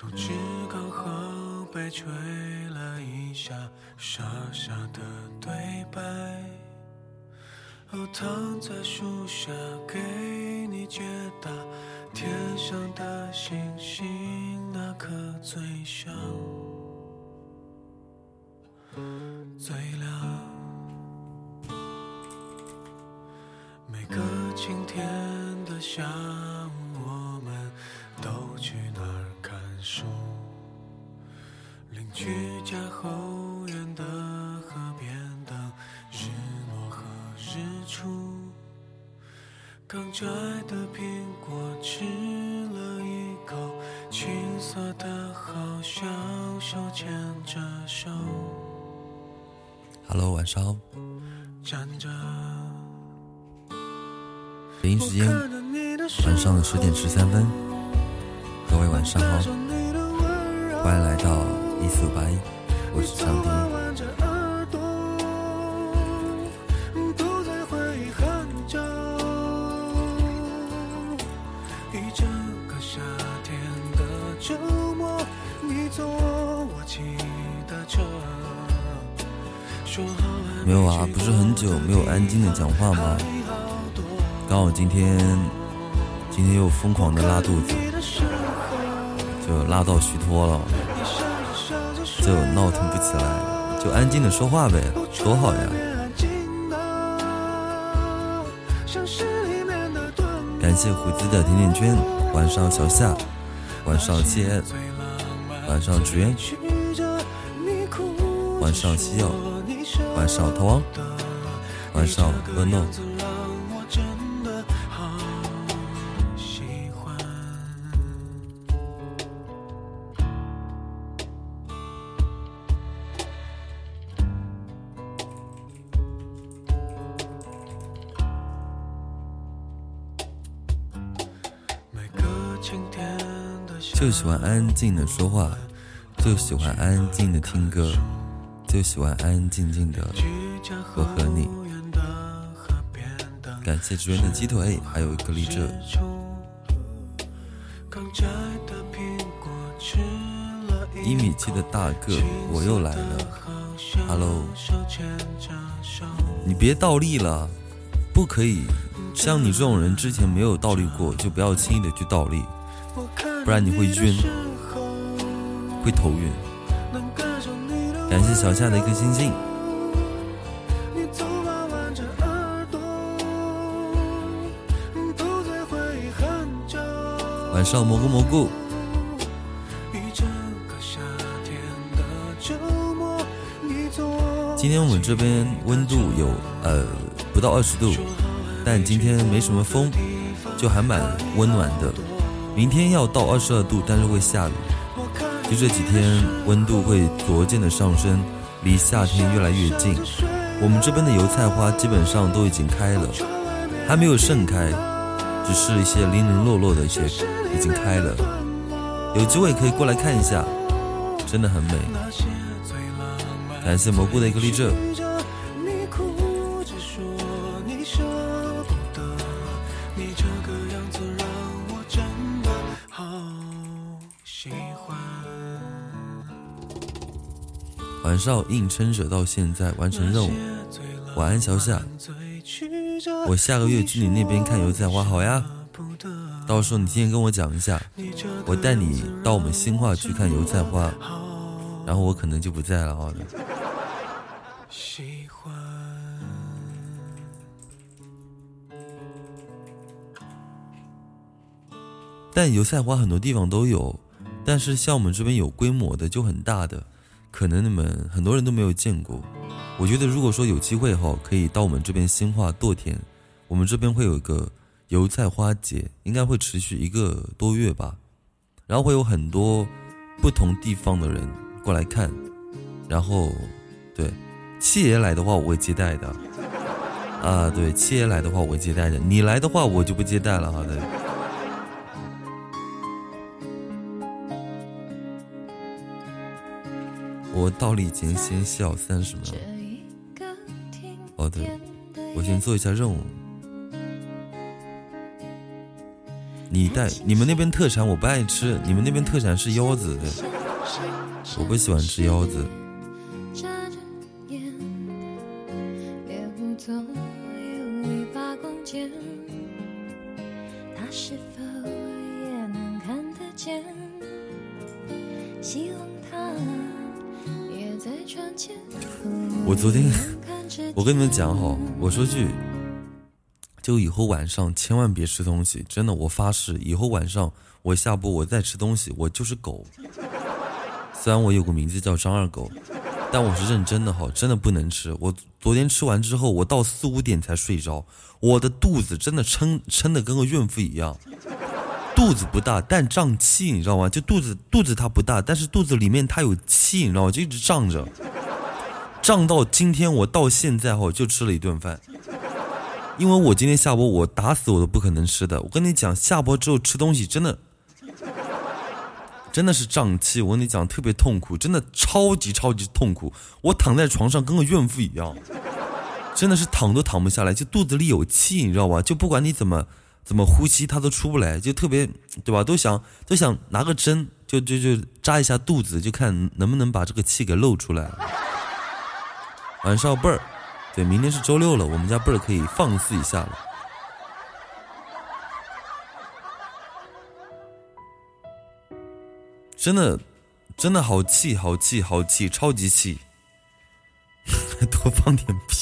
树枝刚好被吹了一下，傻傻的对白，哦，躺在树下给你解答，天上的星星哪颗最像？脱了，就闹腾不起来，就安静的说话呗，多好呀！感谢虎子的甜甜圈，晚上小夏，晚上谢恩，晚上纸鸢，晚上西药，晚上逃亡，晚上恶诺。喜欢安静的说话，就喜欢安静的听歌，就喜欢安安静静的我和你。感谢职员的鸡腿，还有一个荔枝。一米七的大个，我又来了。Hello，你别倒立了，不可以。像你这种人，之前没有倒立过，就不要轻易的去倒立。不然你会晕，会头晕。感谢小夏的一颗星星。晚上蘑菇蘑菇。今天我们这边温度有呃不到二十度，但今天没什么风，就还蛮温暖的。明天要到二十二度，但是会下雨。就这几天温度会逐渐的上升，离夏天越来越近。我们这边的油菜花基本上都已经开了，还没有盛开，只是一些零零落落的一些已经开了。有机会可以过来看一下，真的很美。感谢蘑菇的一个励志。晚上硬撑着到现在完成任务，晚安小夏。我下个月去你那边看油菜花，好呀。到时候你提前跟我讲一下，我带你到我们新化去看油菜花，然后我可能就不在了啊。喜欢。但油菜花很多地方都有，但是像我们这边有规模的就很大的。可能你们很多人都没有见过，我觉得如果说有机会哈，可以到我们这边兴化堕田，我们这边会有一个油菜花节，应该会持续一个多月吧，然后会有很多不同地方的人过来看，然后对七爷来的话我会接待的，啊对七爷来的话我会接待的，你来的话我就不接待了哈对。我倒立前先笑三十秒。哦对，我先做一下任务。你带你们那边特产我不爱吃，你们那边特产是腰子的。我不喜欢吃腰子。我昨天，我跟你们讲好，我说句，就以后晚上千万别吃东西，真的，我发誓，以后晚上我下播我再吃东西，我就是狗。虽然我有个名字叫张二狗，但我是认真的哈，真的不能吃。我昨天吃完之后，我到四五点才睡着，我的肚子真的撑撑的跟个孕妇一样。肚子不大，但胀气，你知道吗？就肚子肚子它不大，但是肚子里面它有气，你知道吗？就一直胀着，胀到今天我到现在哈就吃了一顿饭，因为我今天下播我打死我都不可能吃的。我跟你讲，下播之后吃东西真的真的是胀气，我跟你讲特别痛苦，真的超级超级痛苦。我躺在床上跟个孕妇一样，真的是躺都躺不下来，就肚子里有气，你知道吧？就不管你怎么。怎么呼吸他都出不来，就特别，对吧？都想都想拿个针，就就就扎一下肚子，就看能不能把这个气给漏出来。晚上贝儿，对，明天是周六了，我们家贝儿可以放肆一下了。真的，真的好气，好气，好气，超级气！多放点屁。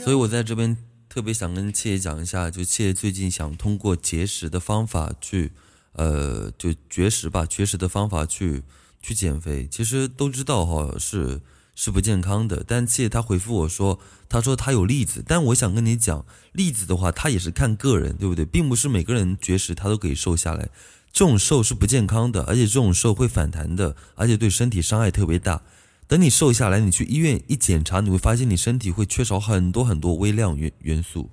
所以我在这边特别想跟七爷讲一下，就七爷最近想通过节食的方法去，呃，就绝食吧，绝食的方法去去减肥。其实都知道哈，是是不健康的。但七爷他回复我说，他说他有例子，但我想跟你讲，例子的话，他也是看个人，对不对？并不是每个人绝食他都可以瘦下来，这种瘦是不健康的，而且这种瘦会反弹的，而且对身体伤害特别大。等你瘦下来，你去医院一检查，你会发现你身体会缺少很多很多微量元元素，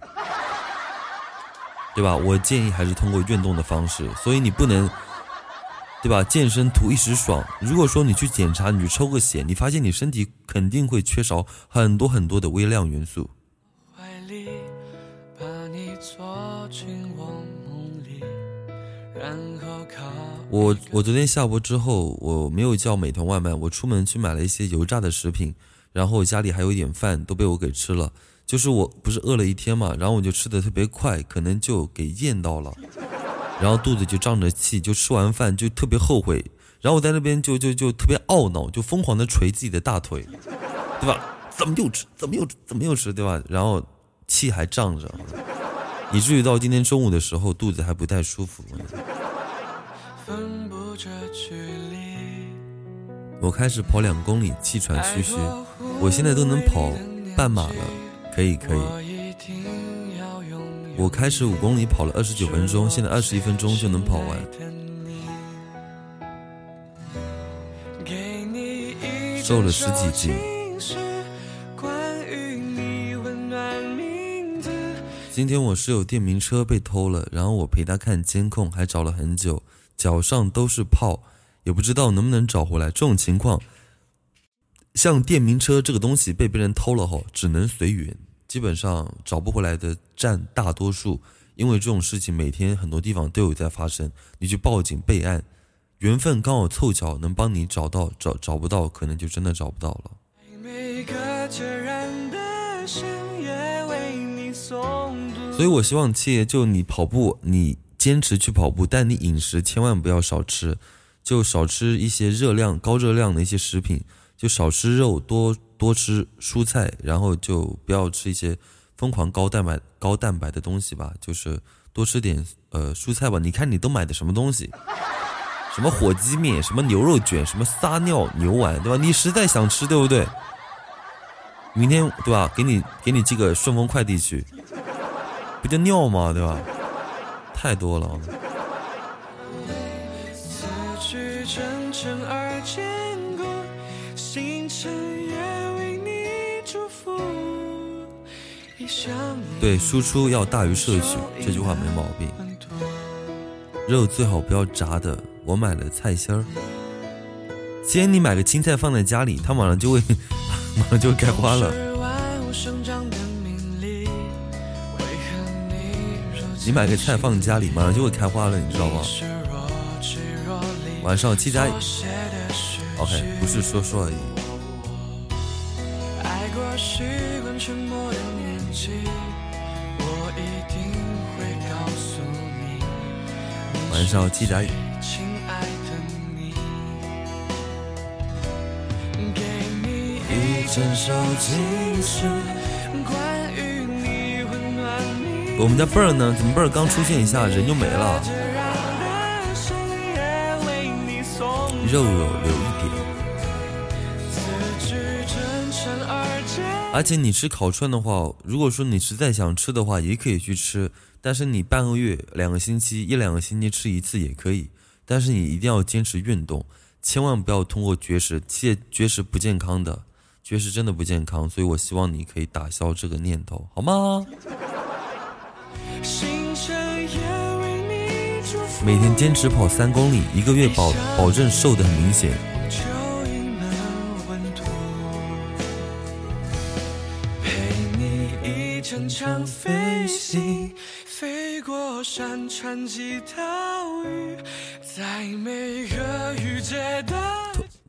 对吧？我建议还是通过运动的方式，所以你不能，对吧？健身图一时爽。如果说你去检查，你去抽个血，你发现你身体肯定会缺少很多很多的微量元素。怀里把你捉进我梦里，然后靠我我昨天下播之后，我没有叫美团外卖，我出门去买了一些油炸的食品，然后家里还有一点饭都被我给吃了。就是我不是饿了一天嘛，然后我就吃的特别快，可能就给咽到了，然后肚子就胀着气，就吃完饭就特别后悔，然后我在那边就就就特别懊恼，就疯狂的捶自己的大腿，对吧？怎么又吃？怎么又怎么又吃？对吧？然后气还胀着。以至于到今天中午的时候，肚子还不太舒服。我开始跑两公里，气喘吁吁。我现在都能跑半马了，可以可以。我开始五公里跑了二十九分钟，现在二十一分钟就能跑完。瘦了十几斤。今天我室友电瓶车被偷了，然后我陪他看监控，还找了很久，脚上都是泡，也不知道能不能找回来。这种情况，像电瓶车这个东西被别人偷了后，只能随缘，基本上找不回来的占大多数。因为这种事情每天很多地方都有在发生，你去报警备案，缘分刚好凑巧能帮你找到，找找不到可能就真的找不到了。所以，我希望七爷就你跑步，你坚持去跑步，但你饮食千万不要少吃，就少吃一些热量、高热量的一些食品，就少吃肉，多多吃蔬菜，然后就不要吃一些疯狂高蛋白、高蛋白的东西吧，就是多吃点呃蔬菜吧。你看你都买的什么东西？什么火鸡面，什么牛肉卷，什么撒尿牛丸，对吧？你实在想吃，对不对？明天对吧？给你给你寄个顺丰快递去。不就尿吗？对吧？太多了。对，输出要大于摄取，这句话没毛病。肉最好不要炸的。我买了菜心儿。先你买个青菜放在家里，它马上就会，马上就会开花了。你买个菜放你家里，马上就会开花了，你知道吗？晚上七加一，OK，不是说说而已。晚上七点。给你一整首情诗。我们家贝儿呢？怎么贝儿刚出现一下人就没了？肉肉留一点。而且你吃烤串的话，如果说你实在想吃的话，也可以去吃。但是你半个月、两个星期、一两个星期吃一次也可以。但是你一定要坚持运动，千万不要通过绝食，戒绝食不健康的。绝食真的不健康，所以我希望你可以打消这个念头，好吗？每天坚持跑三公里，一个月保保证瘦的很明显。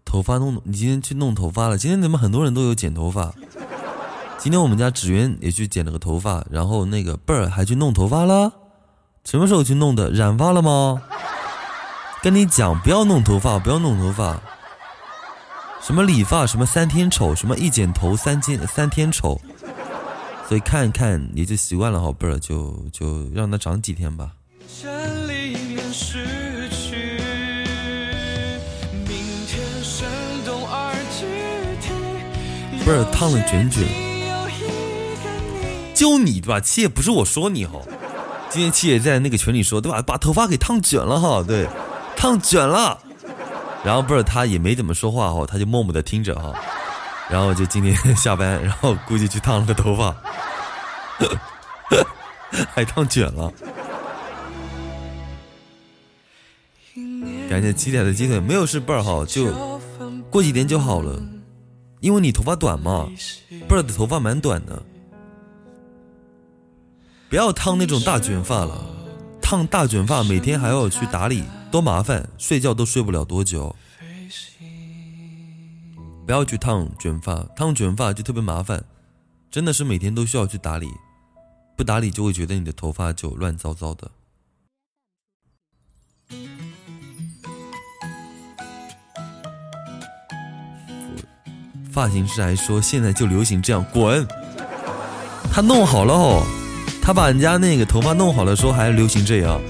头发弄，你今天去弄头发了？今天怎么很多人都有剪头发？今天我们家芷云也去剪了个头发，然后那个贝儿还去弄头发了。什么时候去弄的？染发了吗？跟你讲，不要弄头发，不要弄头发。什么理发，什么三天丑，什么一剪头三天三天丑。所以看一看也就习惯了，好贝儿就就让它长几天吧。贝儿烫了卷卷，就你对吧？七爷不是我说你哈，今天七爷在那个群里说对吧？把头发给烫卷了哈，对，烫卷了。然后不是他也没怎么说话哈，他就默默的听着哈。然后就今天下班，然后估计去烫了个头发，还烫卷了。感谢七仔的鸡腿，没有事，贝儿哈，就过几天就好了。因为你头发短嘛，贝儿的头发蛮短的，不要烫那种大卷发了，烫大卷发每天还要去打理，多麻烦，睡觉都睡不了多久。不要去烫卷发，烫卷发就特别麻烦，真的是每天都需要去打理，不打理就会觉得你的头发就乱糟糟的。发型师还说现在就流行这样，滚！他弄好了哦，他把人家那个头发弄好了，说还流行这样。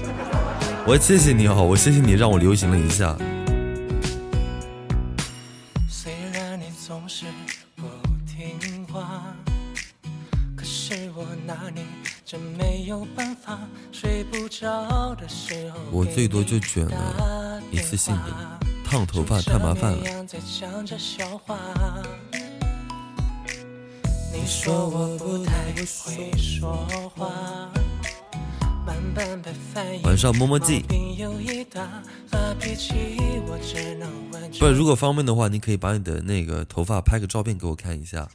我谢谢你哦，我谢谢你让我流行了一下。我最多就卷了一次性的。烫头发太麻烦了。晚上摸摸记。不，如果方便的话，你可以把你的那个头发拍个照片给我看一下，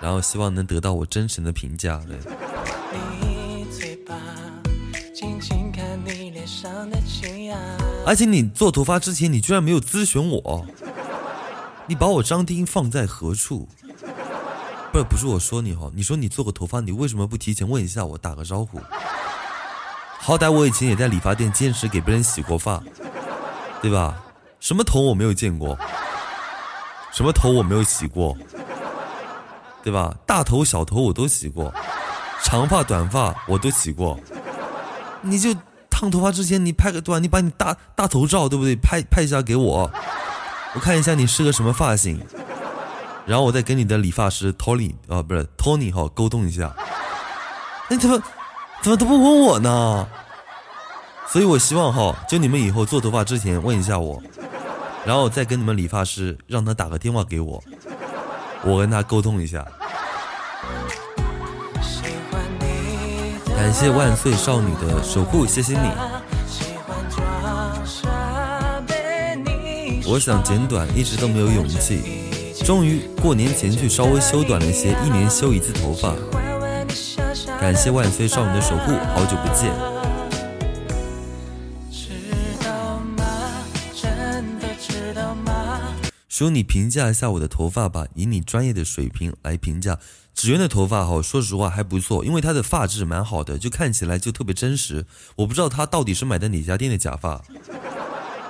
然后希望能得到我真诚的评价。对。而且你做头发之前，你居然没有咨询我，你把我张丁放在何处？不是不是我说你哈，你说你做个头发，你为什么不提前问一下我，打个招呼？好歹我以前也在理发店坚持给别人洗过发，对吧？什么头我没有见过，什么头我没有洗过，对吧？大头小头我都洗过，长发短发我都洗过，你就。烫头发之前，你拍个短，你把你大大头照，对不对？拍拍一下给我，我看一下你是个什么发型，然后我再跟你的理发师 Tony 啊，不是 Tony 哈，沟通一下。你怎么怎么都不问我呢？所以我希望哈，就你们以后做头发之前问一下我，然后再跟你们理发师让他打个电话给我，我跟他沟通一下。感谢万岁少女的守护，谢谢你。我想剪短，一直都没有勇气，终于过年前去稍微修短了些，一年修一次头发。感谢万岁少女的守护，好久不见。说你评价一下我的头发吧，以你专业的水平来评价。纸鸢的头发哈，说实话还不错，因为他的发质蛮好的，就看起来就特别真实。我不知道他到底是买的哪家店的假发，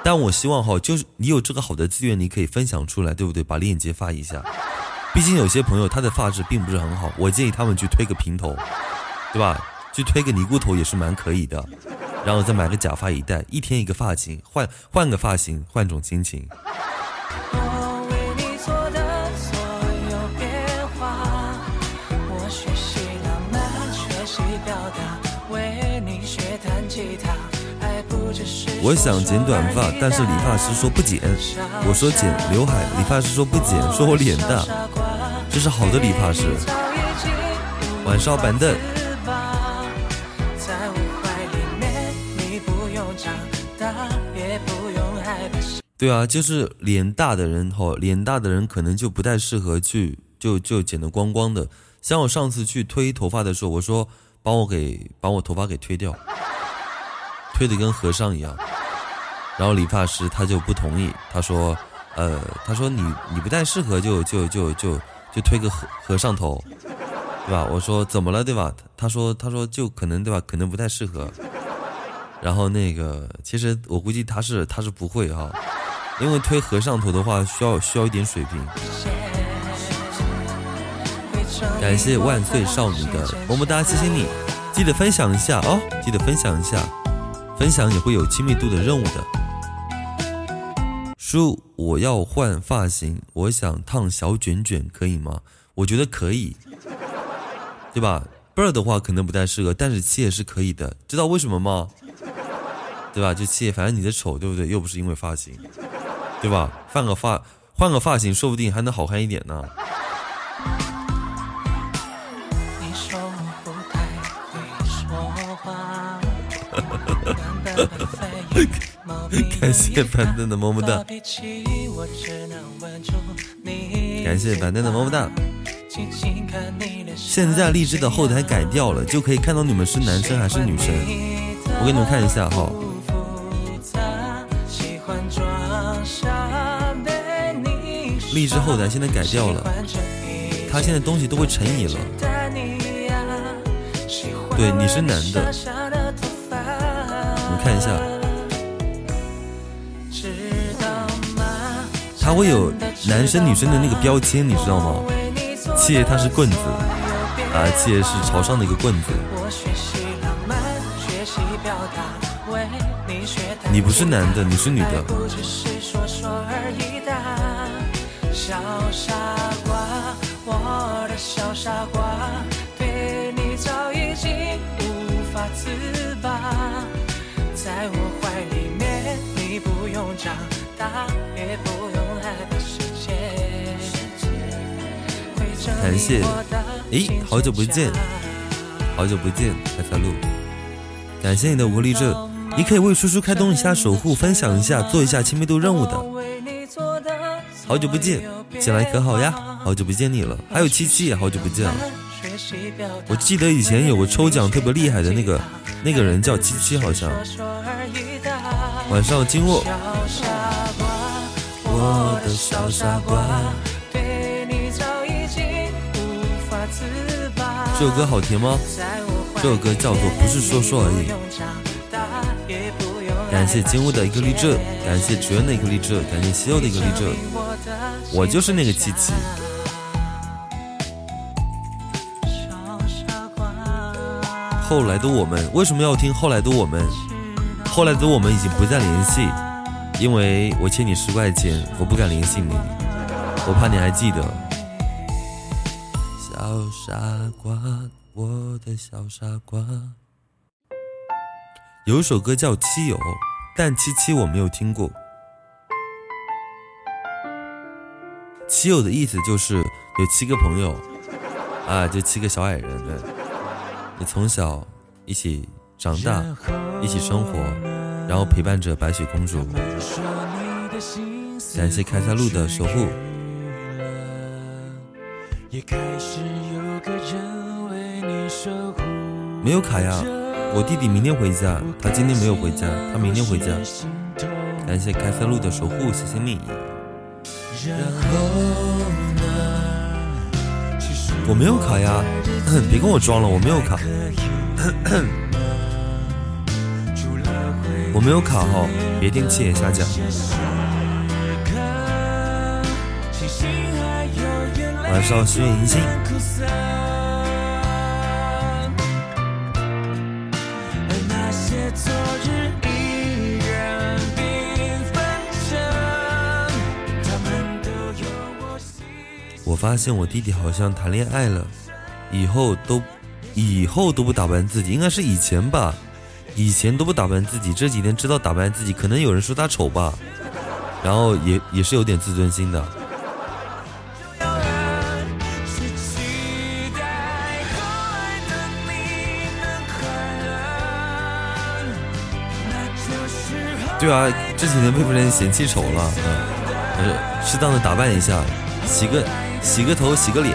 但我希望哈，就是你有这个好的资源，你可以分享出来，对不对？把链接发一下。毕竟有些朋友他的发质并不是很好，我建议他们去推个平头，对吧？去推个尼姑头也是蛮可以的，然后再买个假发一戴，一天一个发型，换换个发型，换种心情。我想剪短发，但是理发师说不剪。我说剪刘海，理发师说不剪，说我脸大。这是好的理发师。晚上板凳。对啊，就是脸大的人吼，脸大的人可能就不太适合去就就剪得光光的。像我上次去推头发的时候，我说帮我给把我头发给推掉，推的跟和尚一样。然后理发师他就不同意，他说，呃，他说你你不太适合就就就就就推个和和尚头，对吧？我说怎么了，对吧？他说他说就可能对吧？可能不太适合。然后那个其实我估计他是他是不会哈，因为推和尚头的话需要需要一点水平。感谢万岁少女的么么哒，谢谢你，记得分享一下哦，记得分享一下，分享也会有亲密度的任务的。叔，我要换发型，我想烫小卷卷，可以吗？我觉得可以，对吧？贝儿的话可能不太适合，但是七也是可以的，知道为什么吗？对吧？就七，反正你的丑，对不对？又不是因为发型，对吧？换个发，换个发型，说不定还能好看一点呢。感谢板凳的么么哒，感谢板凳的么么哒。现在荔枝的后台改掉了，就可以看到你们是男生还是女生。我给你们看一下哈。荔枝后台现在改掉了，他现在东西都会乘以了。对，你是男的，看一下。他会有男生女生的那个标签，你知道吗？七爷他是棍子，啊，七爷是朝上的一个棍子。你不是男的，你是女的。不用长大，也不用。感谢，诶，好久不见，好久不见，开发路，感谢你的无力症，你可以为叔叔开通一下守护，分享一下，做一下亲密度任务的。好久不见，进来可好呀？好久不见你了，还有七七也好久不见了。我记得以前有个抽奖特别厉害的那个那个人叫七七，好像。晚上金卧。我的小傻瓜。这首歌好听吗？这首歌叫做《不是说说而已》。感谢金屋的一个励志，感谢职员的一个励志，感谢西柚的一个励志。我就是那个七七。后来的我们为什么要听？后来的我们，后来的我们已经不再联系，因为我欠你十块钱，我不敢联系你，我怕你还记得。小傻瓜，我的小傻瓜。有一首歌叫《七友》，但七七我没有听过。七友的意思就是有七个朋友，啊，就七个小矮人对。你从小一起长大，一起生活，然后陪伴着白雪公主。感谢凯撒路的守护。没有卡呀，我弟弟明天回家，他今天没有回家，他明天回家。感谢开塞露的守护，谢谢你。我没有卡呀，别跟我装了，我没有卡。我没有卡号，别听七眼瞎讲。晚上十月银星。我发现我弟弟好像谈恋爱了，以后都，以后都不打扮自己，应该是以前吧，以前都不打扮自己，这几天知道打扮自己，可能有人说他丑吧，然后也也是有点自尊心的。对啊，这几天被别人嫌弃丑了，嗯，适当的打扮一下，洗个。洗个头，洗个脸。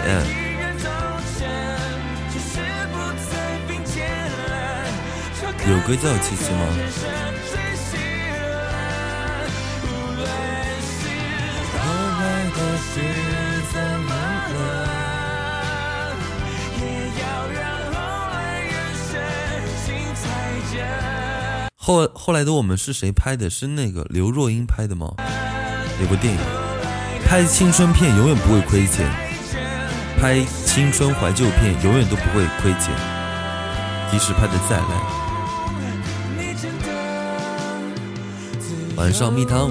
有歌叫七七吗？后后来的我们是谁拍的？是那个刘若英拍的吗？有部电影。拍青春片永远不会亏钱，拍青春怀旧片永远都不会亏钱，即使拍的再烂。晚上蜜汤，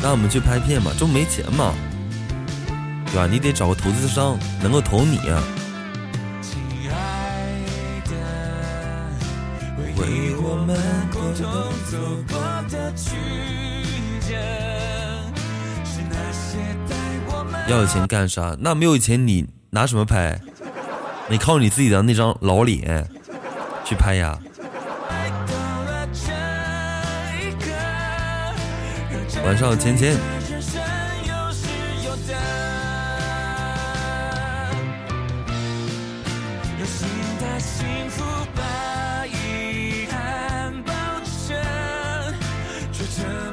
那我们去拍片嘛，就没钱嘛，对吧？你得找个投资商能够投你啊。为我们共同走过的曲折，是那些带我们。要有钱干啥？那没有钱你拿什么拍？你靠你自己的那张老脸去拍呀。晚上芊芊。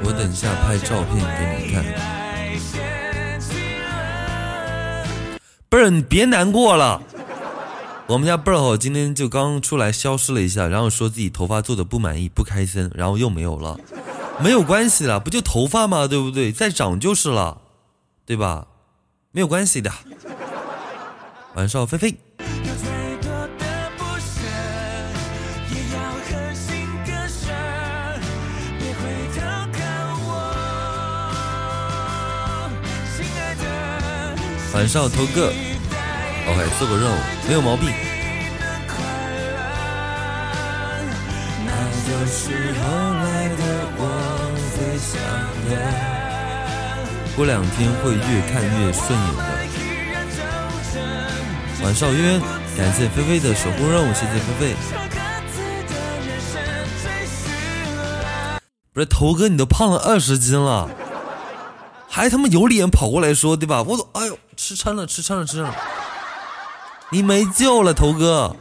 我。等下拍照片给你看，不是你别难过了。我们家贝儿吼今天就刚出来消失了一下，然后说自己头发做的不满意不开心，然后又没有了。没有关系了，不就头发吗？对不对？再长就是了，对吧？没有关系的。晚上菲菲。晚上头个，OK，做个任务没有毛病。过两天会越看越顺眼的。晚上渊，感谢菲菲的守护任务，谢谢菲菲。不是头哥，你都胖了二十斤了。还他妈有脸跑过来说，对吧？我都哎呦，吃撑了，吃撑了，吃撑了，你没救了，头哥。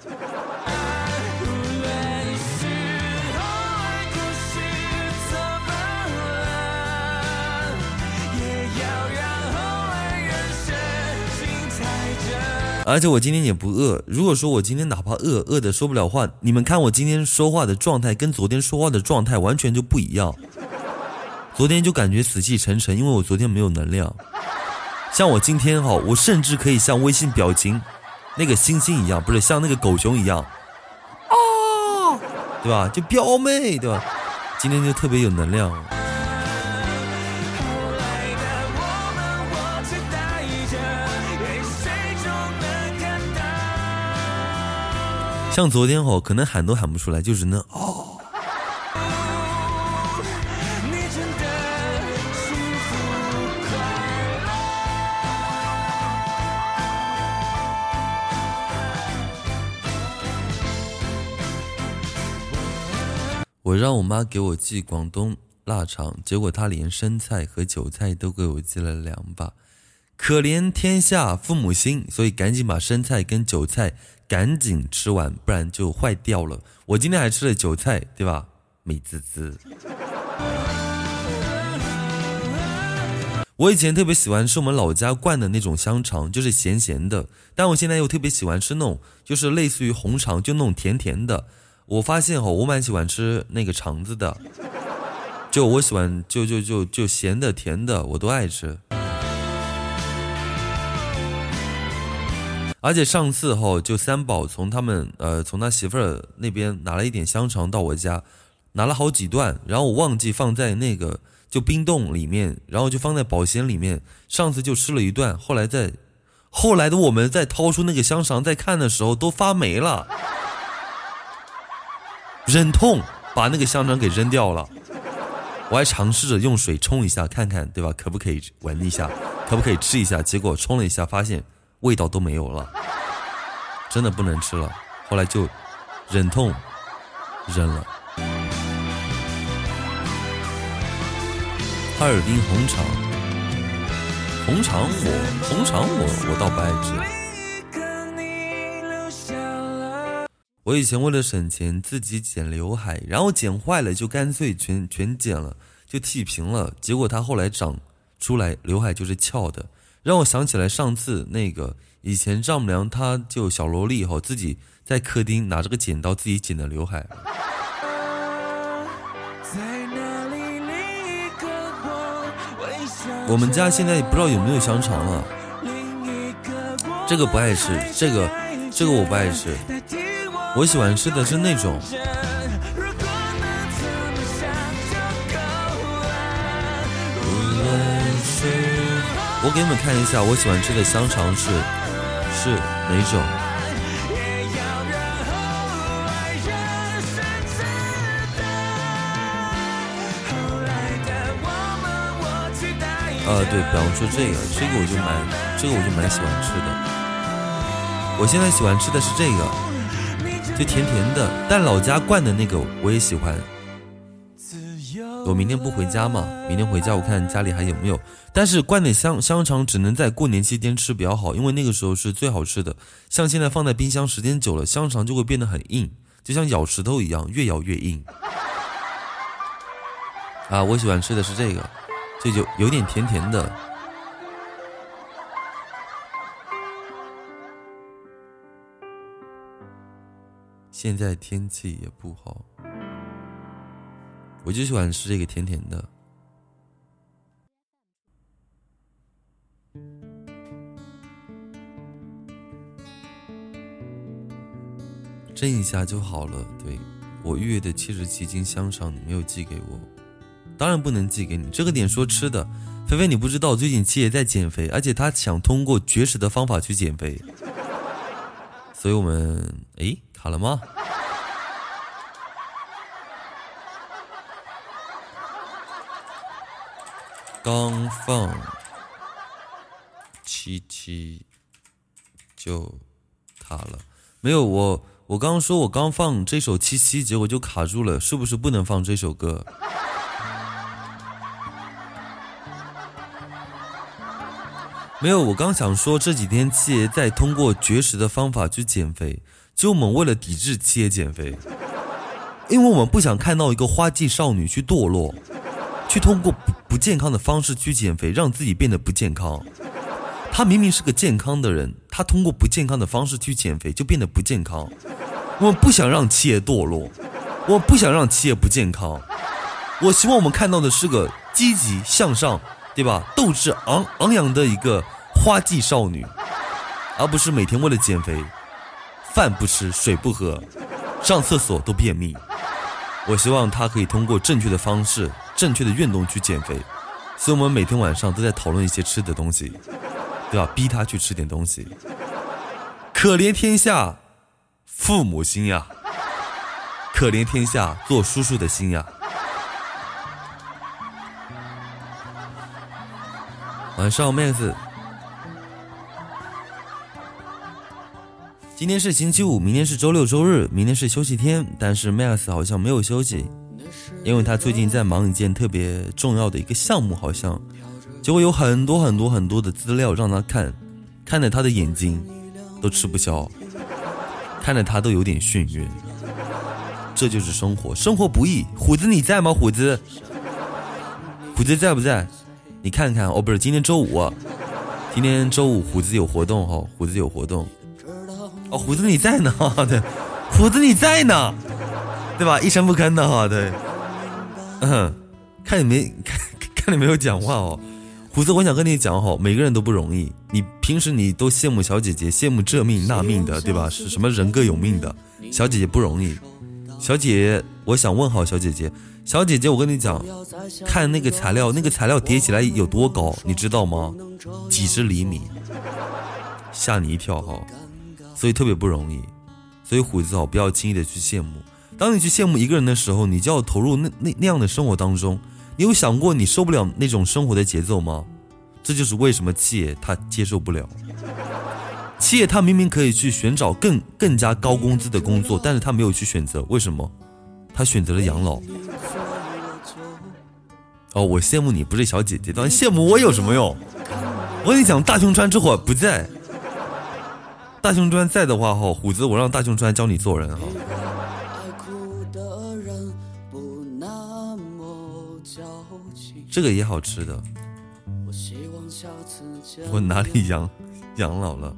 而且我今天也不饿。如果说我今天哪怕饿，饿的说不了话，你们看我今天说话的状态跟昨天说话的状态完全就不一样。昨天就感觉死气沉沉，因为我昨天没有能量。像我今天哈，我甚至可以像微信表情那个星星一样，不是像那个狗熊一样，哦，对吧？就彪妹，对吧？今天就特别有能量。像昨天吼，可能喊都喊不出来，就只能哦。我让我妈给我寄广东腊肠，结果她连生菜和韭菜都给我寄了两把，可怜天下父母心，所以赶紧把生菜跟韭菜赶紧吃完，不然就坏掉了。我今天还吃了韭菜，对吧？美滋滋。我以前特别喜欢吃我们老家灌的那种香肠，就是咸咸的。但我现在又特别喜欢吃那种，就是类似于红肠，就那种甜甜的。我发现哈，我蛮喜欢吃那个肠子的，就我喜欢，就就就就咸的、甜的，我都爱吃。而且上次哈，就三宝从他们呃从他媳妇儿那边拿了一点香肠到我家，拿了好几段，然后我忘记放在那个就冰冻里面，然后就放在保鲜里面。上次就吃了一段，后来在后来的我们在掏出那个香肠再看的时候都发霉了，忍痛把那个香肠给扔掉了。我还尝试着用水冲一下看看，对吧？可不可以闻一下？可不可以吃一下？结果冲了一下发现。味道都没有了，真的不能吃了。后来就忍痛扔了。哈尔滨红肠，红肠我红肠我我倒不爱吃。我以前为了省钱自己剪刘海，然后剪坏了就干脆全全剪了，就剃平了。结果它后来长出来刘海就是翘的。让我想起来上次那个以前丈母娘，她就小萝莉哈自己在客厅拿着个剪刀自己剪的刘海。我们家现在不知道有没有香肠了，这个不爱吃，这个这个我不爱吃，我喜欢吃的是那种。我给你们看一下，我喜欢吃的香肠是是哪种？呃，对，比方说这个，这个我就蛮，这个我就蛮喜欢吃的。我现在喜欢吃的是这个，就甜甜的，但老家灌的那个我也喜欢。我明天不回家嘛？明天回家我看家里还有没有。但是灌点香香肠只能在过年期间吃比较好，因为那个时候是最好吃的。像现在放在冰箱时间久了，香肠就会变得很硬，就像咬石头一样，越咬越硬。啊，我喜欢吃的是这个，这就有点甜甜的。现在天气也不好。我就喜欢吃这个甜甜的，蒸一下就好了。对我预约的七十七斤香肠，你没有寄给我，当然不能寄给你。这个点说吃的，菲菲你不知道，最近七爷在减肥，而且他想通过绝食的方法去减肥，所以我们诶卡了吗？刚放七七就卡了，没有我我刚刚说我刚放这首七七，结果就卡住了，是不是不能放这首歌？没有，我刚想说这几天七爷在通过绝食的方法去减肥，就我们为了抵制七爷减肥，因为我们不想看到一个花季少女去堕落。去通过不不健康的方式去减肥，让自己变得不健康。她明明是个健康的人，她通过不健康的方式去减肥，就变得不健康。我们不想让企业堕落，我不想让企业不健康。我希望我们看到的是个积极向上，对吧？斗志昂昂扬的一个花季少女，而不是每天为了减肥，饭不吃，水不喝，上厕所都便秘。我希望他可以通过正确的方式。正确的运动去减肥，所以我们每天晚上都在讨论一些吃的东西，对吧？逼他去吃点东西。可怜天下父母心呀，可怜天下做叔叔的心呀。晚上妹子今天是星期五，明天是周六周日，明天是休息天，但是 Max 好像没有休息。因为他最近在忙一件特别重要的一个项目，好像结果有很多很多很多的资料让他看，看得他的眼睛都吃不消，看着他都有点眩晕。这就是生活，生活不易。虎子你在吗？虎子，虎子在不在？你看看哦，不是，今天周五，今天周五虎子有活动哈，虎子有活动。哦，虎子你在呢，对，虎子你在呢，对吧？一声不吭的哈，对。嗯，看你没看，看你没有讲话哦。虎子，我想跟你讲哈，每个人都不容易。你平时你都羡慕小姐姐，羡慕这命那命的，对吧？是什么人各有命的，小姐姐不容易。小姐姐，我想问好小姐姐，小姐姐，我跟你讲，看那个材料，那个材料叠起来有多高，你知道吗？几十厘米，吓你一跳哈。所以特别不容易，所以虎子好，不要轻易的去羡慕。当你去羡慕一个人的时候，你就要投入那那那样的生活当中。你有想过你受不了那种生活的节奏吗？这就是为什么七爷他接受不了。七爷他明明可以去寻找更更加高工资的工作，但是他没有去选择，为什么？他选择了养老。哦，我羡慕你不是小姐姐，当然羡慕我有什么用？我跟你讲，大熊川这会不在。大熊川在的话，哈，虎子，我让大熊川教你做人哈。这个也好吃的。我哪里养养老了？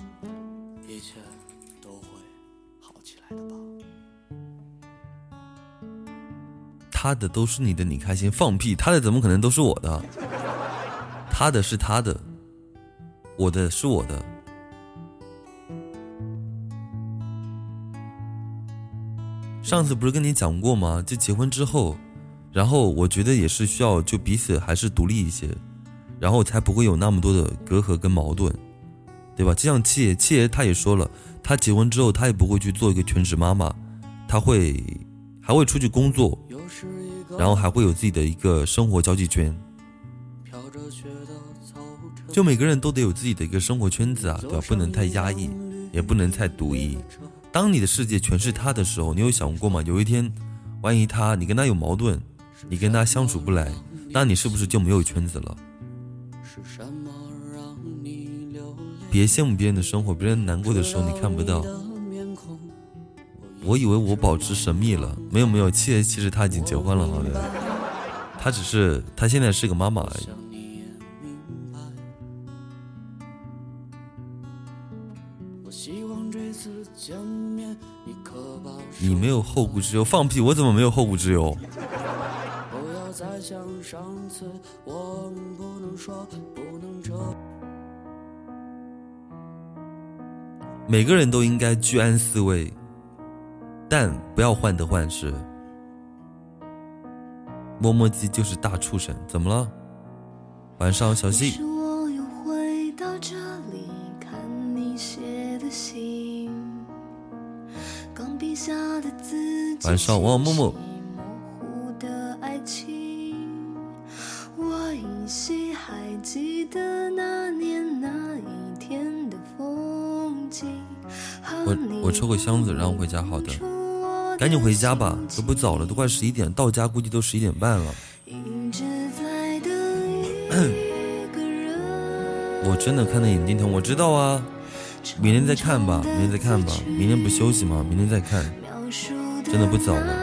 他的都是你的，你开心放屁！他的怎么可能都是我的？他的是他的，我的是我的。上次不是跟你讲过吗？就结婚之后，然后我觉得也是需要就彼此还是独立一些，然后才不会有那么多的隔阂跟矛盾，对吧？就像七爷，七爷他也说了，他结婚之后他也不会去做一个全职妈妈，他会还会出去工作。然后还会有自己的一个生活交际圈，就每个人都得有自己的一个生活圈子啊，对吧？不能太压抑，也不能太独一。当你的世界全是他的时候，你有想过吗？有一天，万一他你跟他有矛盾，你跟他相处不来，那你是不是就没有圈子了？别羡慕别人的生活，别人难过的时候你看不到。我以为我保持神秘了，没有没有，七爷其实他已经结婚了，好的，他只是他现在是个妈妈而已。你没有后顾之忧，放屁！我怎么没有后顾之忧？每个人都应该居安思危。但不要患得患失。磨磨唧就是大畜生，怎么了？晚上小心。晚上王默默。我我抽个箱子，然后回家。好的。赶紧回家吧，都不早了，都快十一点，到家估计都十一点半了。我真的看到眼睛疼，我知道啊，明天再看吧，明天再看吧，明天不休息吗？明天再看，真的不早了。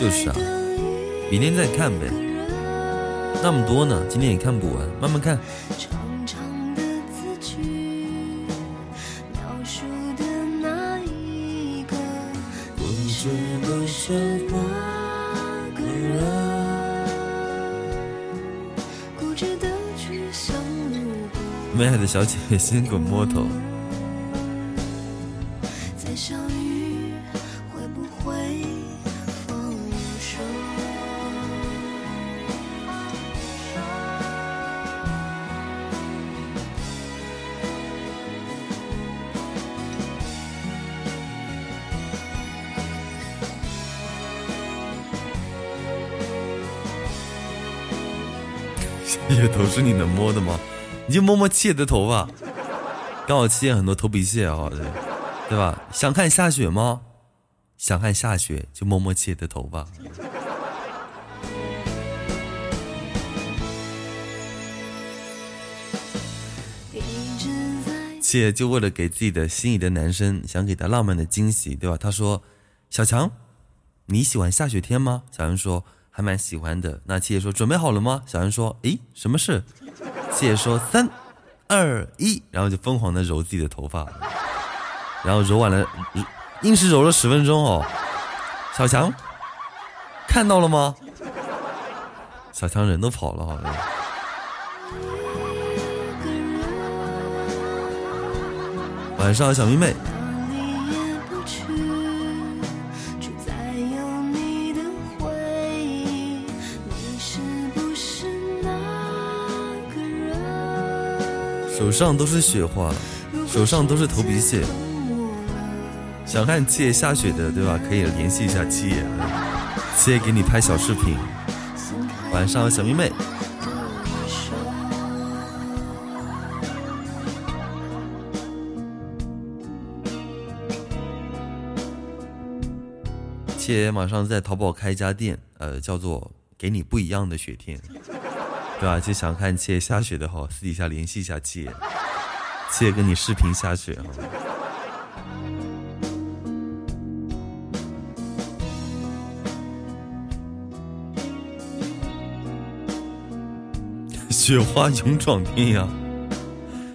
就是啊，明天再看呗。那么多呢，今天也看不完，慢慢看。美海的小姐姐先滚摸头。头是你能摸的吗？你就摸摸七爷的头发，刚好七爷很多头皮屑啊，对对吧？想看下雪吗？想看下雪就摸摸七爷的头发。七爷就为了给自己的心仪的男生，想给他浪漫的惊喜，对吧？他说：“小强，你喜欢下雪天吗？”小强说。还蛮喜欢的。那七爷说：“准备好了吗？”小安说：“诶，什么事？”七爷说：“三、二、一。”然后就疯狂的揉自己的头发，然后揉完了，硬是揉了十分钟哦。小强看到了吗？小强人都跑了，好像。晚上，小迷妹。手上都是雪花，手上都是头皮屑。想看七爷下雪的，对吧？可以联系一下七爷，七爷给你拍小视频。晚上小迷妹，七爷马上在淘宝开一家店，呃，叫做“给你不一样的雪天”。对吧？就想看七爷下雪的话，私底下联系一下七爷，七爷跟你视频下雪啊。雪花勇闯天涯，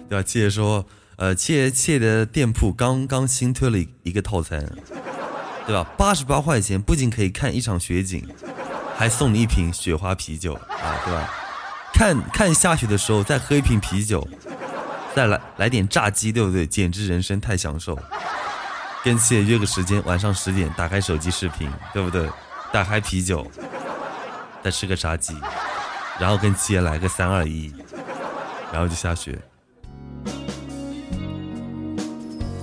对吧？七爷说，呃，七爷七爷的店铺刚刚新推了一个套餐，对吧？八十八块钱，不仅可以看一场雪景，还送你一瓶雪花啤酒啊，对吧？看看下雪的时候，再喝一瓶啤酒，再来来点炸鸡，对不对？简直人生太享受。跟七爷约个时间，晚上十点，打开手机视频，对不对？打开啤酒，再吃个炸鸡，然后跟七爷来个三二一，然后就下雪。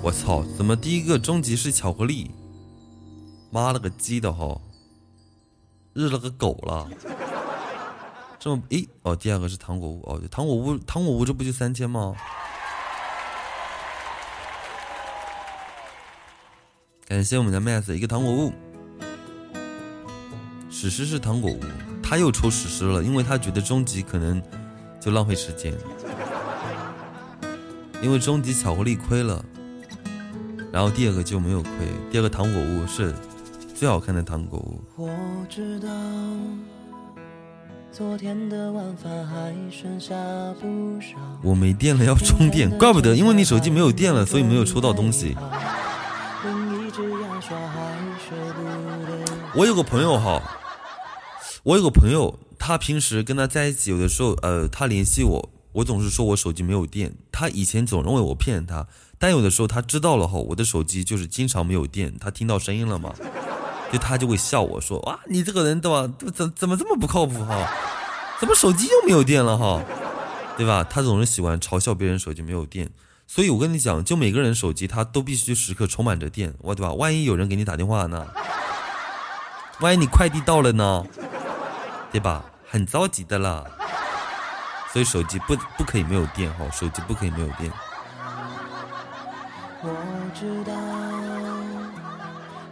我操！怎么第一个终极是巧克力？妈了个鸡的哈！日了个狗了！这么诶哦，第二个是糖果屋哦，糖果屋糖果屋这不就三千吗？感谢我们家 Max 一个糖果屋，史诗是糖果屋，他又抽史诗了，因为他觉得终极可能就浪费时间，因为终极巧克力亏了，然后第二个就没有亏，第二个糖果屋是最好看的糖果屋。我知道。昨天的晚饭还剩下不少。我没电了，要充电，怪不得，因为你手机没有电了，所以没有抽到东西。我有个朋友哈，我有个朋友，他平时跟他在一起，有的时候，呃，他联系我，我总是说我手机没有电。他以前总认为我骗他，但有的时候他知道了后，我的手机就是经常没有电，他听到声音了嘛。就他就会笑我说哇，你这个人对吧？怎怎么这么不靠谱哈？怎么手机又没有电了哈？对吧？他总是喜欢嘲笑别人手机没有电，所以我跟你讲，就每个人手机他都必须时刻充满着电，我对吧？万一有人给你打电话呢？万一你快递到了呢？对吧？很着急的啦。所以手机不不可以没有电哈，手机不可以没有电。我知道。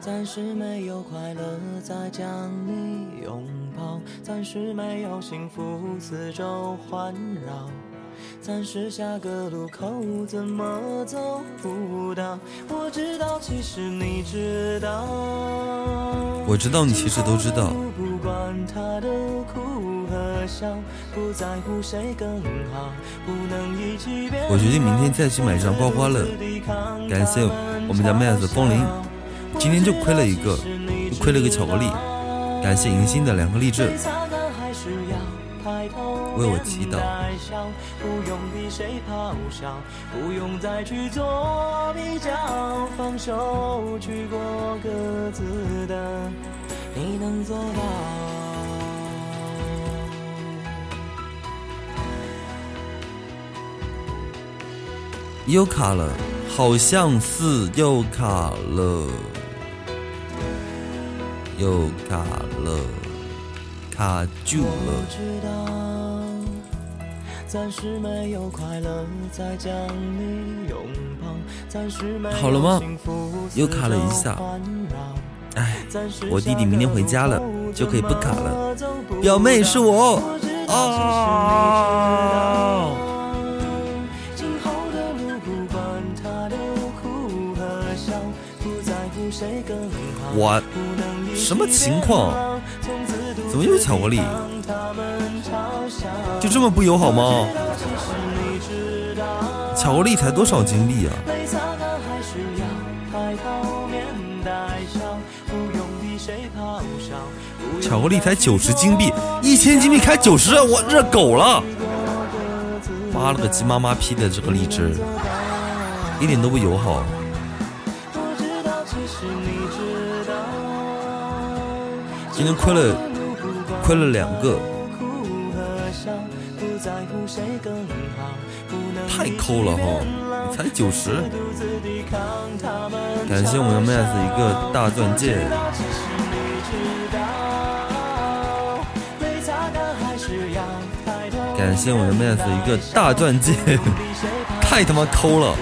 暂时没有快乐再将你拥抱，暂时没有幸福四周环绕，暂时下个路口怎么走不到。我知道，其实你知道。我知道你其实都知道。不管他的哭和我决定明天再去买张刮刮乐。感谢我们家妹子风铃，今天就亏了一个，亏了个巧克力。感谢迎新的两个励志，为我祈祷。又卡了，好像是又卡了，又卡了，卡住了。好了吗？又卡了一下。哎，我弟弟明天回家了，就可以不卡了。表妹是我啊。我什么情况？怎么又是巧克力？就这么不友好吗？巧克力才多少金币啊？巧克力才九十金币，一千金币开九十，我热狗了！发了个鸡妈妈批的这个荔枝，一点都不友好。今天亏了，亏了两个，太抠了哈！才九十，感谢我们妹子一个大钻戒，感谢我的妹子一个大钻戒，太他妈抠了！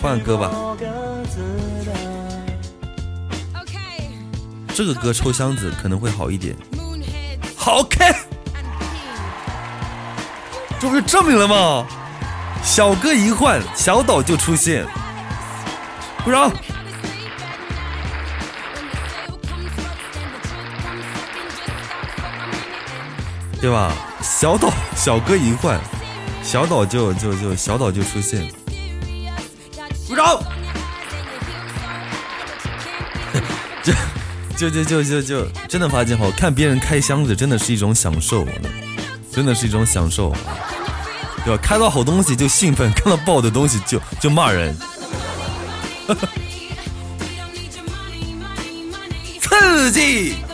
换歌吧。这个歌抽箱子可能会好一点。好开，终于证明了吗？小哥一换，小岛就出现。鼓掌，对吧？小岛小哥一换，小岛就就就小岛就出现。不让。就就就就就真的发现哈，看别人开箱子真的是一种享受，真的是一种享受，对吧？开到好东西就兴奋，看到爆的东西就就骂人，刺激。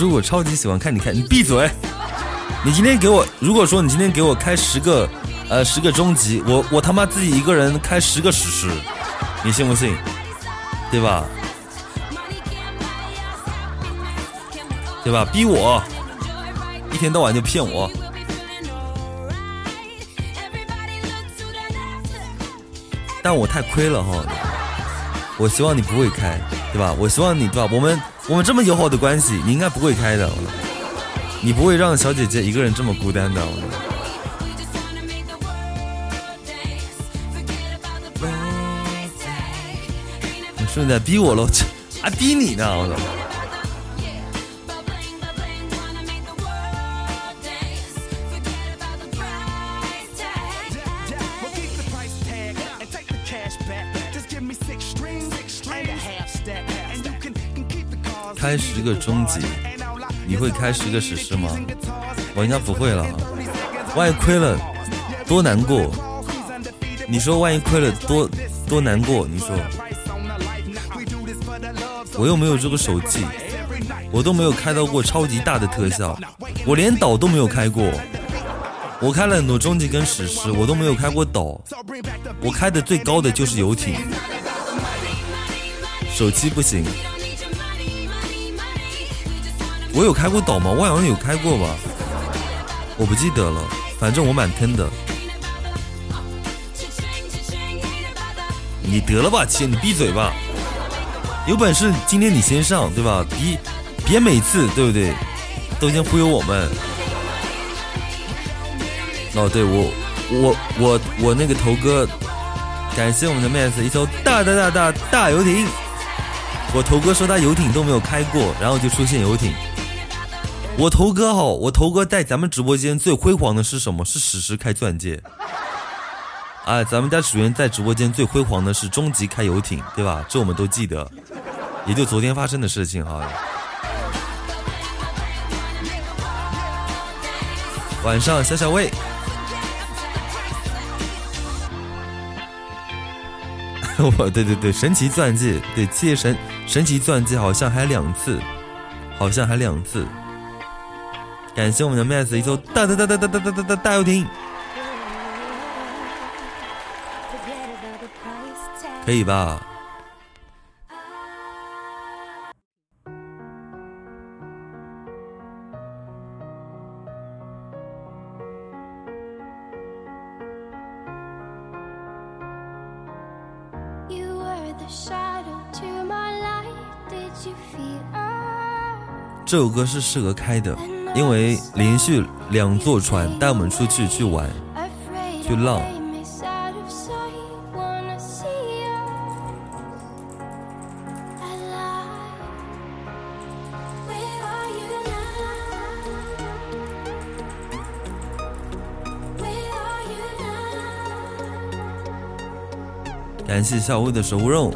叔，我超级喜欢看你看，你闭嘴！你今天给我，如果说你今天给我开十个，呃，十个终极，我我他妈自己一个人开十个史诗，你信不信？对吧？对吧？逼我，一天到晚就骗我，但我太亏了哈！我希望你不会开，对吧？我希望你对吧？我们。我们这么友好的关系，你应该不会开的。你不会让小姐姐一个人这么孤单的。你是在逼我喽？还 逼你呢！我操！开十个终极，你会开十个史诗吗？我应该不会了。万一亏了，多难过！你说万一亏了，多多难过！你说，我又没有这个手机，我都没有开到过超级大的特效，我连岛都没有开过。我开了很多终极跟史诗，我都没有开过岛。我开的最高的就是游艇，手机不行。我有开过岛吗？我好像有开过吧，我不记得了。反正我蛮坑的。你得了吧，亲，你闭嘴吧。有本事今天你先上，对吧？别别每次，对不对？都先忽悠我们。哦，对我我我我那个头哥，感谢我们的 Max 一艘大大大大大游艇。我头哥说他游艇都没有开过，然后就出现游艇。我头哥哈，我头哥在咱们直播间最辉煌的是什么？是史诗开钻戒。哎，咱们家主人在直播间最辉煌的是终极开游艇，对吧？这我们都记得，也就昨天发生的事情哈。晚上，小小魏。我对对对，神奇钻戒，对，借神神奇钻戒好像还两次，好像还两次。感谢我们的 Max 一艘大大大大大大大大大游艇，可以吧？这首歌是适合开的，因为连续两座船带我们出去去玩，去浪。感谢小薇的守护肉，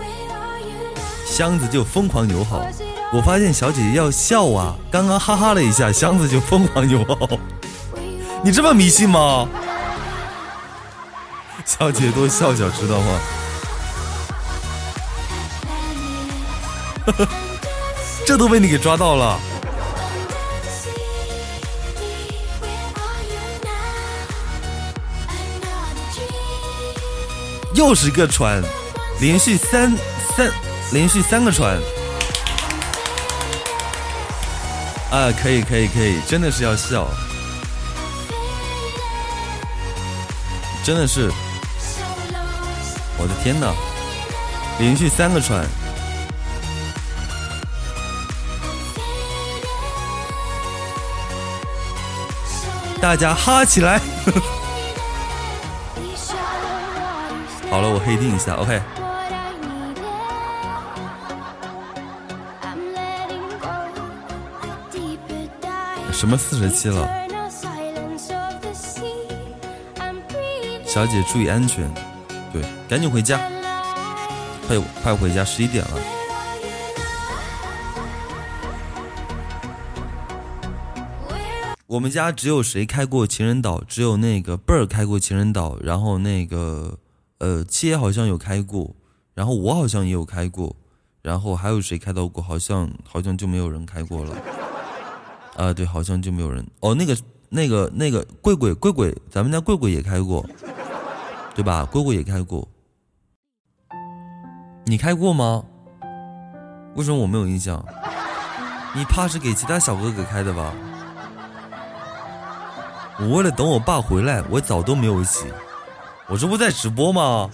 箱子就疯狂友好。我发现小姐姐要笑啊，刚刚哈哈了一下，箱子就疯狂拥抱。你这么迷信吗？小姐姐多笑笑，知道吗？这都被你给抓到了。又是一个船，连续三三，连续三个船。啊，可以可以可以，真的是要笑，真的是，我的天哪，连续三个船，大家哈起来！好了，我黑定一下，OK。什么四十七了？小姐注意安全，对，赶紧回家，快快回家，十一点了。我们家只有谁开过情人岛？只有那个贝儿开过情人岛，然后那个呃切好像有开过，然后我好像也有开过，然后还有谁开到过？好像好像就没有人开过了。啊，对，好像就没有人哦。那个、那个、那个贵贵贵贵，咱们家贵贵也开过，对吧？贵贵也开过，你开过吗？为什么我没有印象？你怕是给其他小哥哥开的吧？我为了等我爸回来，我澡都没有洗。我这不在直播吗？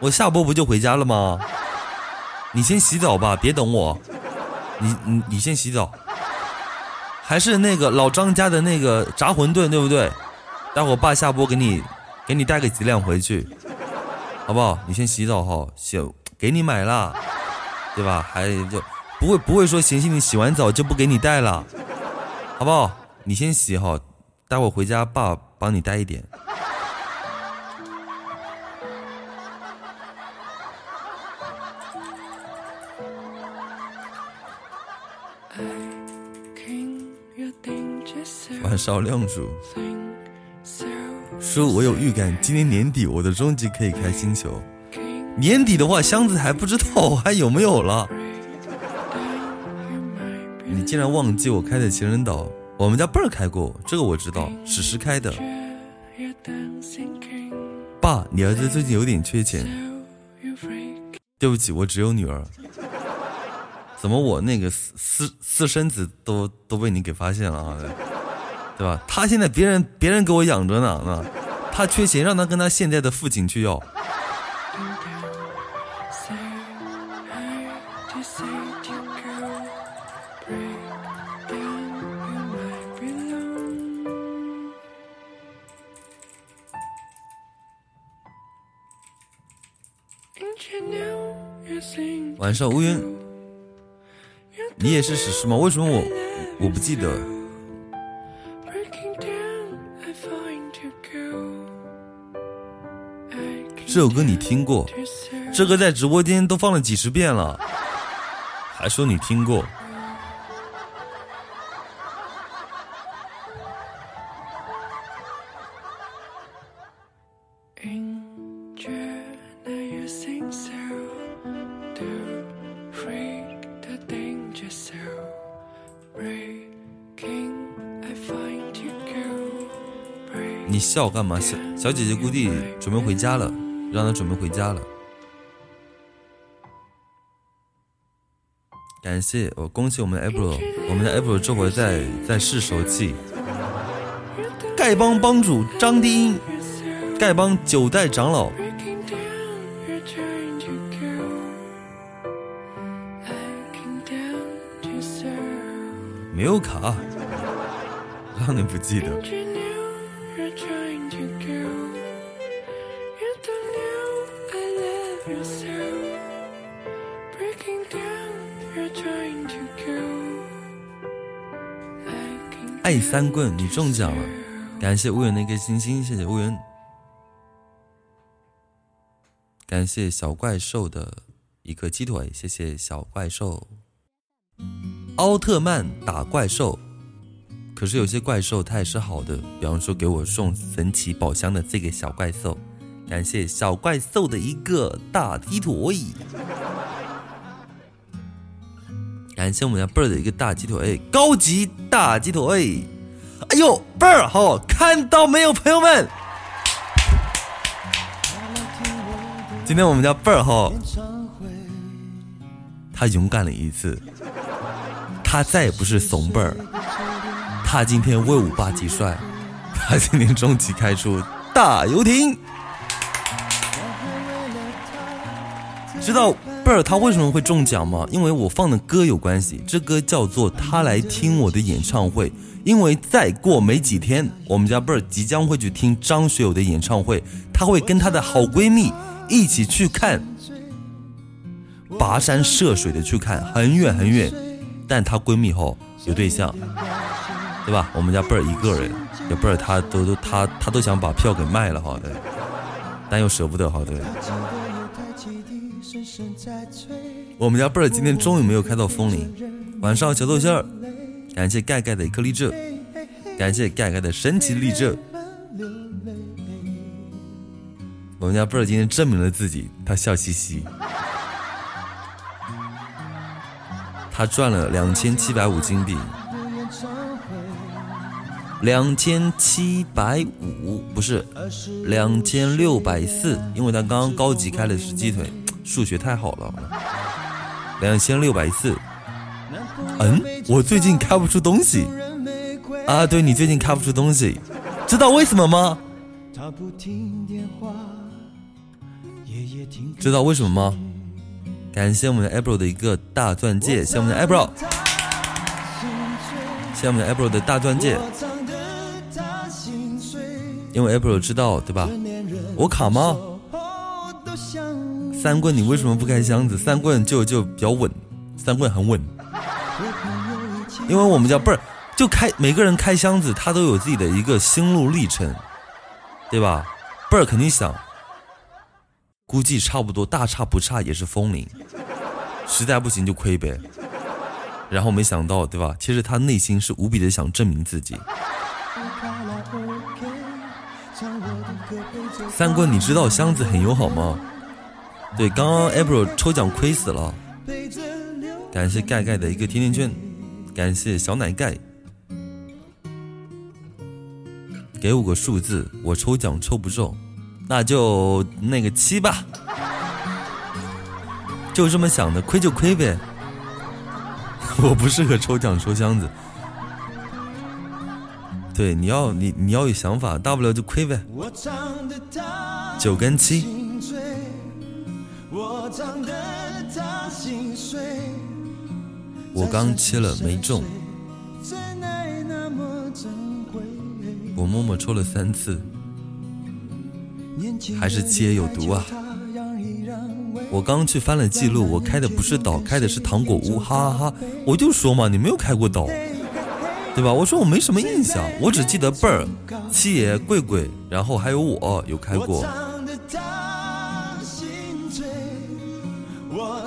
我下播不就回家了吗？你先洗澡吧，别等我。你你你先洗澡。还是那个老张家的那个炸馄饨，对不对？待会儿爸下播给你，给你带个几两回去，好不好？你先洗澡哈，洗给你买了，对吧？还就不会不会说嫌弃你洗完澡就不给你带了，好不好？你先洗哈，待会儿回家爸帮你带一点。晚上亮主说：“我有预感，今年年底我的终极可以开星球。年底的话，箱子还不知道还有没有了。你竟然忘记我开的情人岛？我们家辈儿开过，这个我知道，史诗开的。爸，你儿子最近有点缺钱。对不起，我只有女儿。怎么我那个私私私生子都都被你给发现了啊？”对吧？他现在别人别人给我养着呢啊他缺钱让他跟他现在的父亲去要。晚上乌云你也是史诗吗？为什么我我不记得？这首歌你听过？这歌在直播间都放了几十遍了，还说你听过？你笑干嘛？小小姐姐估计准备回家了，让他准备回家了。感谢我，恭喜我们的 April，我们的 April 这回在在试手气。丐帮帮主张丁，丐帮九代长老，没有卡，让你不记得。三棍，你中奖了！感谢乌云的一个星星，谢谢乌云。感谢小怪兽的一个鸡腿，谢谢小怪兽。奥特曼打怪兽，可是有些怪兽它也是好的，比方说给我送神奇宝箱的这个小怪兽，感谢小怪兽的一个大鸡腿。感谢我们家贝儿的一个大鸡腿，高级大鸡腿，哎呦，倍儿好，看到没有，朋友们？今天我们家倍儿哈，他勇敢了一次，他再也不是怂辈儿，他今天威武霸气帅，他今天终极开出大游艇，知道。贝尔他为什么会中奖吗？因为我放的歌有关系，这歌叫做《他来听我的演唱会》。因为再过没几天，我们家贝尔即将会去听张学友的演唱会，他会跟他的好闺蜜一起去看，跋山涉水的去看，很远很远。但她闺蜜吼有对象，对吧？我们家贝尔一个人，也贝尔他都都他他都想把票给卖了哈，对，但又舍不得，好的。我们家贝儿今天终于没有开到风铃。晚上小豆馅儿，感谢盖盖的一颗荔枝，感谢盖盖的神奇荔枝。我们家贝儿今天证明了自己，他笑嘻嘻，他赚了两千七百五金币，两千七百五不是两千六百四，因为他刚刚高级开的是鸡腿。数学太好了，两千六百四。嗯，我最近开不出东西啊！对你最近开不出东西，知道为什么吗？知道为什么吗？感谢我们的 April 的一个大钻戒，谢我们的 April，谢我们的 April 的大钻戒。因为 April 知道对吧？我卡吗？三棍，你为什么不开箱子？三棍就就比较稳，三棍很稳。因为我们家不是就开每个人开箱子，他都有自己的一个心路历程，对吧？贝儿肯定想，估计差不多大差不差也是风铃，实在不行就亏呗。然后没想到，对吧？其实他内心是无比的想证明自己。三棍，你知道箱子很友好吗？对，刚刚 April 抽奖亏死了，感谢盖盖的一个甜甜圈，感谢小奶盖，给我个数字，我抽奖抽不中，那就那个七吧，就这么想的，亏就亏呗，我不适合抽奖抽箱子，对，你要你你要有想法，大不了就亏呗，九跟七。我刚切了没中，我默默抽了三次，还是切有毒啊！我刚去翻了记录，我开的不是岛，开的是糖果屋，哈哈哈！我就说嘛，你没有开过岛，对吧？我说我没什么印象，我只记得贝儿、七爷、贵贵，然后还有我有开过。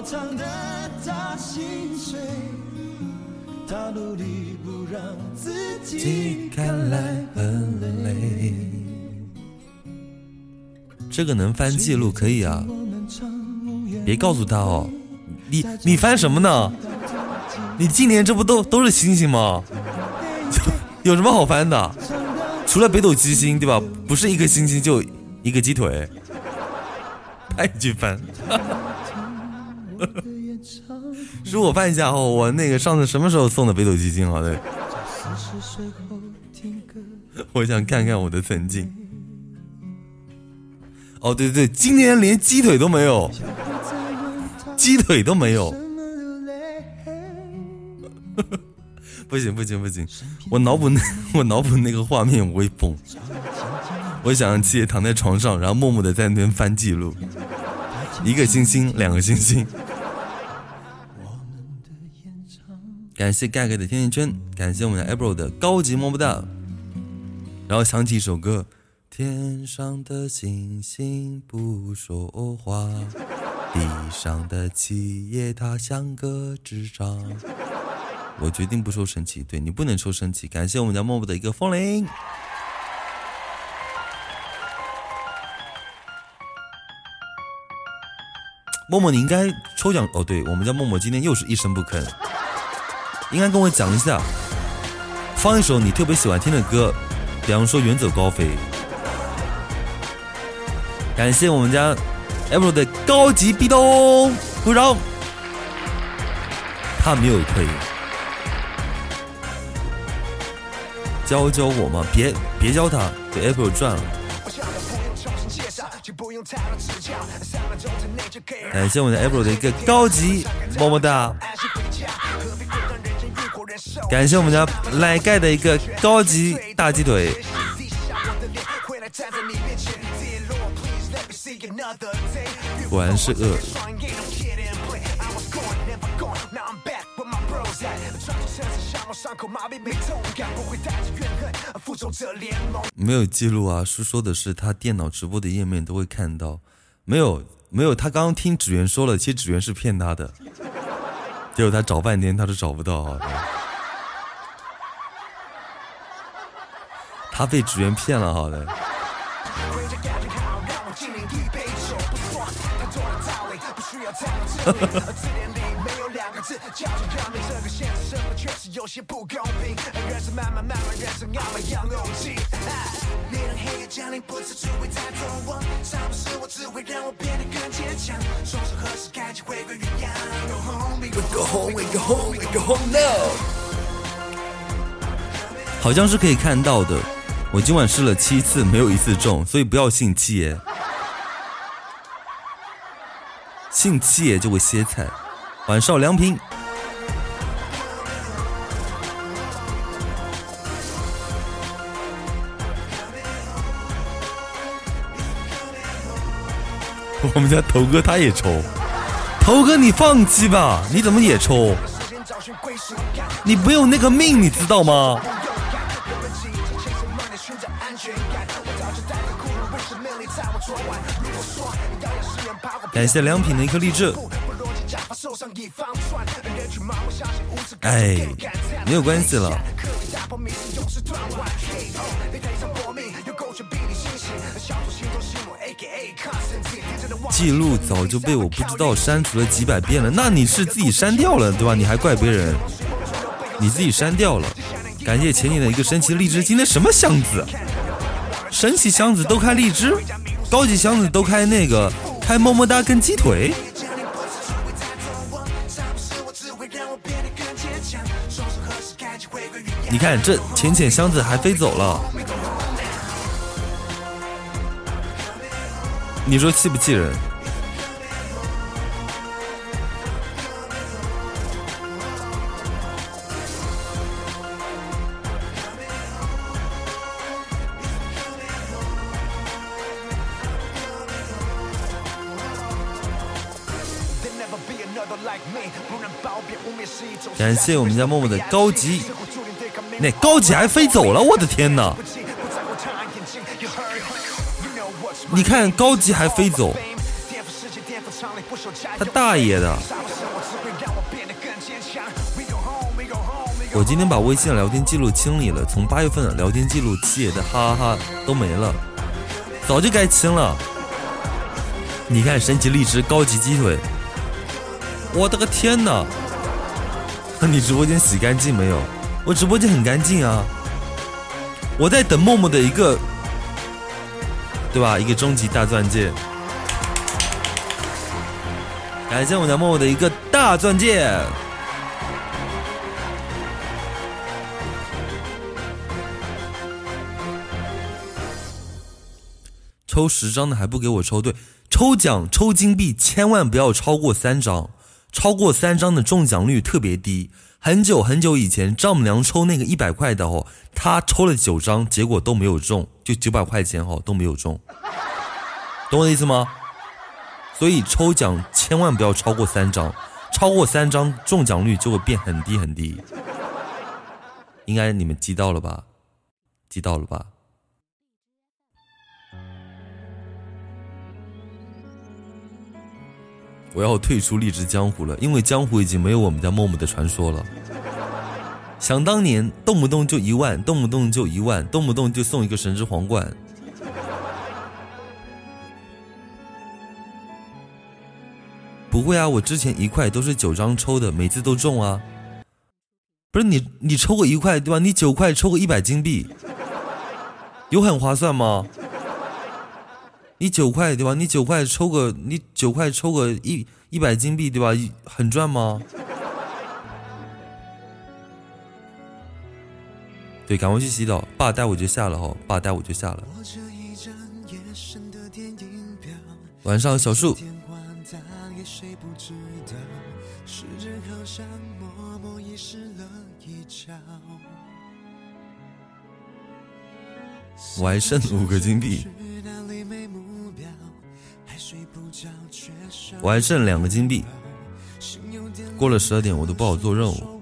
他心碎他努力不让自己看来很累这个能翻记录可以啊。别告诉他哦，你你翻什么呢？你今年这不都都是星星吗？有什么好翻的？除了北斗七星对吧？不是一颗星星就一个鸡腿，太去翻。恕我翻一下哦，我那个上次什么时候送的北斗基金啊？对，我想看看我的曾经。哦，对对对，今年连鸡腿都没有。鸡腿都没有，不行不行不行！我脑补那我脑补那个画面我会崩。我想让七爷躺在床上，然后默默的在那边翻记录，一个星星，两个星星。感谢盖盖的甜甜圈，感谢我们的 April 的高级么么哒。然后想起一首歌：天上的星星不说话。地上的企业，它像个智障。我决定不收神奇，对你不能收神奇。感谢我们家默默的一个风铃。默默，你应该抽奖哦。对我们家默默今天又是一声不吭，应该跟我讲一下，放一首你特别喜欢听的歌，比方说《远走高飞》。感谢我们家。Apple 的高级壁咚，鼓掌。他没有退，教教我嘛，别别教他，给 Apple 赚了。感谢我们的 Apple 的一个高级么么哒。感谢我们家奶盖的一个高级大鸡腿。果然是饿。没有记录啊，是说的是他电脑直播的页面都会看到。没有，没有，他刚刚听纸源说了，其实纸源是骗他的，结果他找半天他都找不到啊。他被纸源骗了，好的。好像是可以看到的。我今晚试了七次，没有一次中，所以不要信七爷。信七爷就会歇菜。晚上良平，我们家头哥他也抽，头哥你放弃吧，你怎么也抽？你没有那个命，你知道吗？感谢良品的一颗荔枝。哎，没有关系了。记录早就被我不知道删除了几百遍了，那你是自己删掉了对吧？你还怪别人？你自己删掉了。感谢前年的一个神奇荔枝，今天什么箱子？神奇箱子都开荔枝，高级箱子都开那个。还么么哒跟鸡腿，你看这浅浅箱子还飞走了，你说气不气人？感谢我们家默默的高级，那高级还飞走了，我的天哪！你看高级还飞走，他大爷的！我今天把微信聊天记录清理了，从八月份的聊天记录七爷的哈哈哈都没了，早就该清了。你看神奇荔枝高级鸡腿，我的个天哪！你直播间洗干净没有？我直播间很干净啊，我在等默默的一个，对吧？一个终极大钻戒，感谢我们家默默的一个大钻戒。抽十张的还不给我抽对，抽奖抽金币千万不要超过三张，超过三张的中奖率特别低。很久很久以前，丈母娘抽那个一百块的哦，她抽了九张，结果都没有中，就九百块钱哦都没有中，懂我的意思吗？所以抽奖千万不要超过三张，超过三张中奖率就会变很低很低。应该你们记到了吧？记到了吧？我要退出荔枝江湖了，因为江湖已经没有我们家默默的传说了。想当年，动不动就一万，动不动就一万，动不动就送一个神之皇冠。不会啊，我之前一块都是九张抽的，每次都中啊。不是你，你抽个一块对吧？你九块抽个一百金币，有很划算吗？你九块对吧？你九块抽个，你九块抽个一一百金币对吧？很赚吗？对，赶快去洗澡，爸带我就下了哈，爸带我就下了。晚上小树。我还剩五个金币。我还剩两个金币，过了十二点我都不好做任务。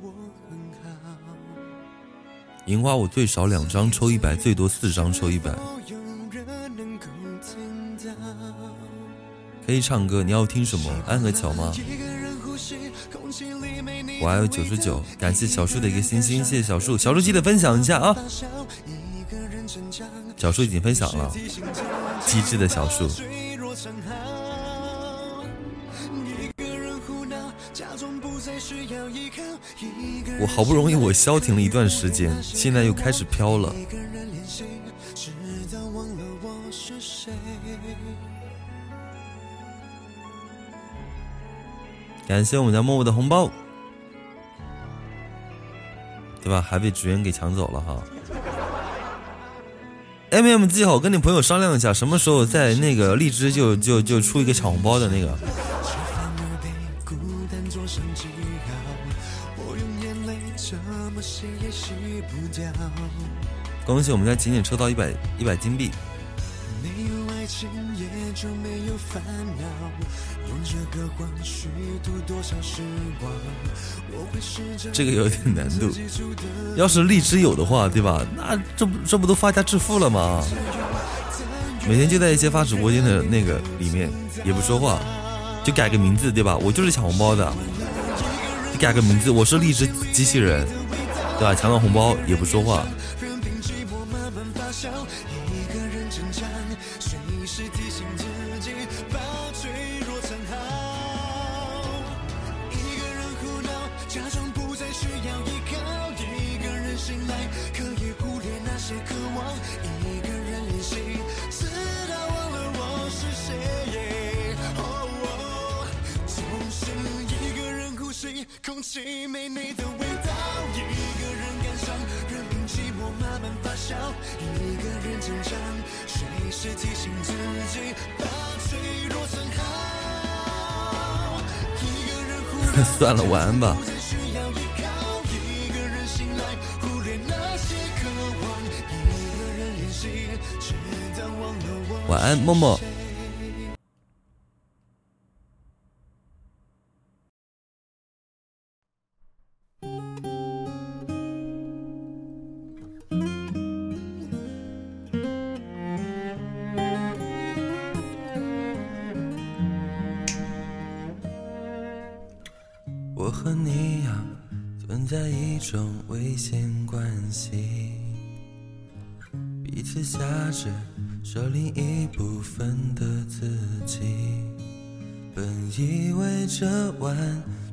银花我最少两张抽一百，最多四张抽一百。可以唱歌，你要听什么？安和桥吗？我还有九十九，感谢小树的一个星星，谢谢小树，小树记得分享一下啊。小树已经分享了，机智的小树。我好不容易我消停了一段时间，现在又开始飘了。感谢我们家默默的红包，对吧？还被职员给抢走了哈。M M 记好，跟你朋友商量一下，什么时候在那个荔枝就就就出一个抢红包的那个。恭喜我们家仅仅抽到一百一百金币。这个有点难度，要是荔枝有的话，对吧？那这不这不都发家致富了吗？每天就在一些发直播间的那个里面，也不说话，就改个名字，对吧？我就是抢红包的，你改个名字，我是荔枝机器人，对吧？抢到红包也不说话。笑，一个人挣扎，随时提醒自己把脆弱藏好。一个人胡闹，假装不再需要依靠，一个人醒来，可以忽略那些渴望，一个人练习，直到忘了我是谁。哦，总是一个人呼吸，空气没你的味。算了，晚安吧。晚安，默默。彼此挟持，舍另一部分的自己。本以为这完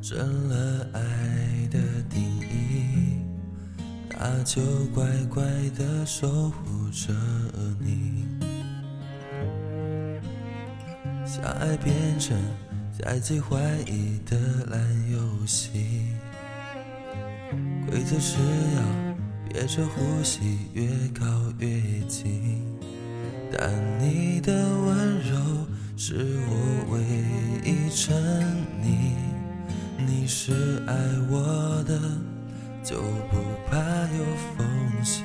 成了爱的定义，那就乖乖的守护着你。相爱变成在最怀疑的烂游戏，规则是要憋着呼吸越靠越近，但你的温柔是我唯一沉溺。你是爱我的，就不怕有缝隙，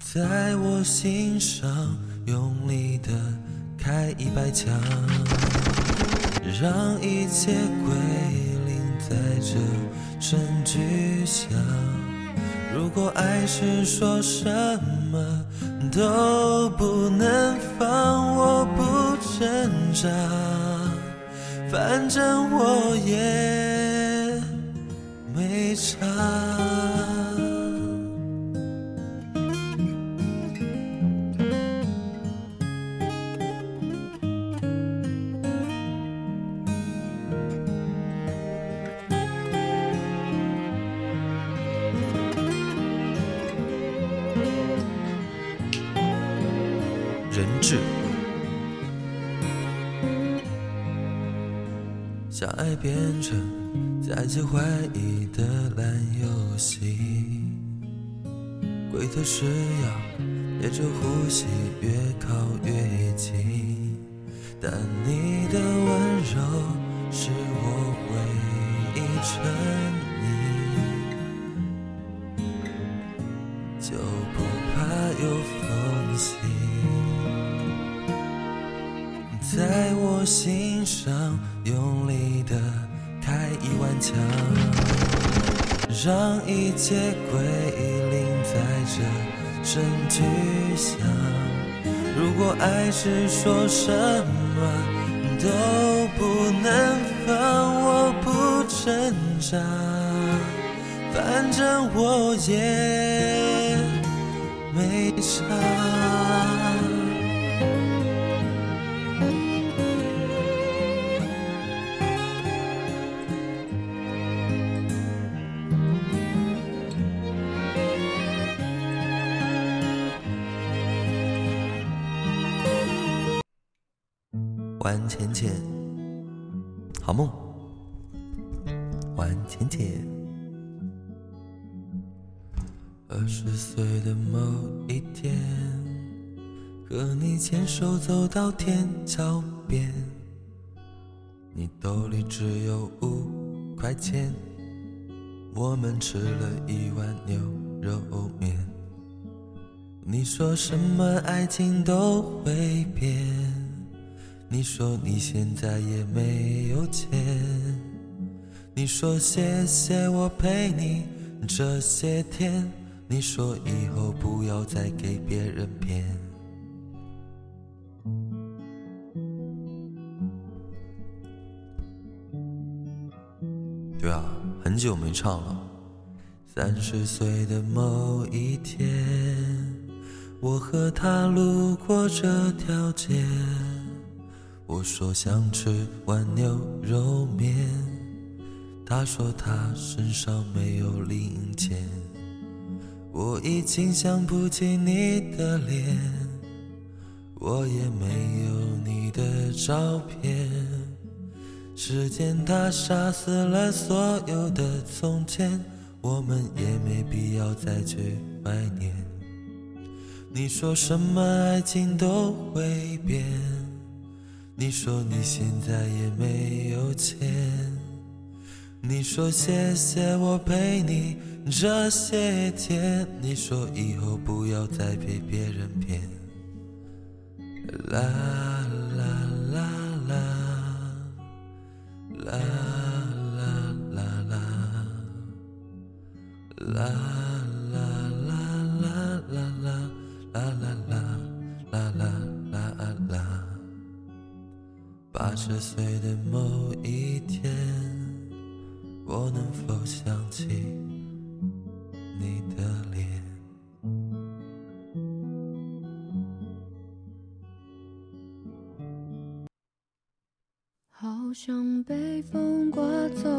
在我心上用力的。开一百枪，让一切归零，在这声巨响。如果爱是说什么都不能放，我不挣扎，反正我也没差。变成再次怀疑的烂游戏，规则是要憋着呼吸越靠越近，但你的温柔是我唯一沉上用力的开一万枪，让一切归零，在这声巨响。如果爱是说什么都不能放，我不挣扎，反正我也没差。晚浅浅，好梦。晚浅浅。二十岁的某一天，和你牵手走到天桥边，你兜里只有五块钱，我们吃了一碗牛肉面。你说什么爱情都会变。你说你现在也没有钱，你说谢谢我陪你这些天，你说以后不要再给别人骗。对啊，很久没唱了。三十岁的某一天，我和他路过这条街。我说想吃碗牛肉面，他说他身上没有零钱。我已经想不起你的脸，我也没有你的照片。时间它杀死了所有的从前，我们也没必要再去怀念。你说什么爱情都会变。你说你现在也没有钱，你说谢谢我陪你这些天，你说以后不要再被别人骗。啦啦啦啦，啦啦啦啦，啦八十岁的某一天，我能否想起你的脸？好像被风刮走，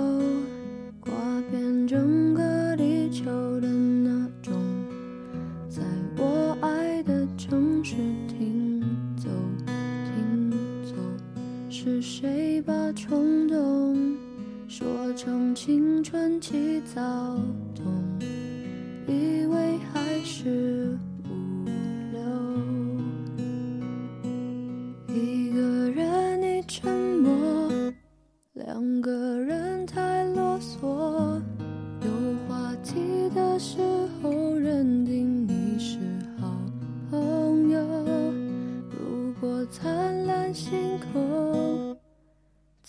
刮遍整个地球的那种，在我爱的城市是谁把冲动说成青春期躁动？以为还是无聊。一个人你沉默，两个人太啰嗦。有话题的时候，认定你是好朋友。如果灿烂星空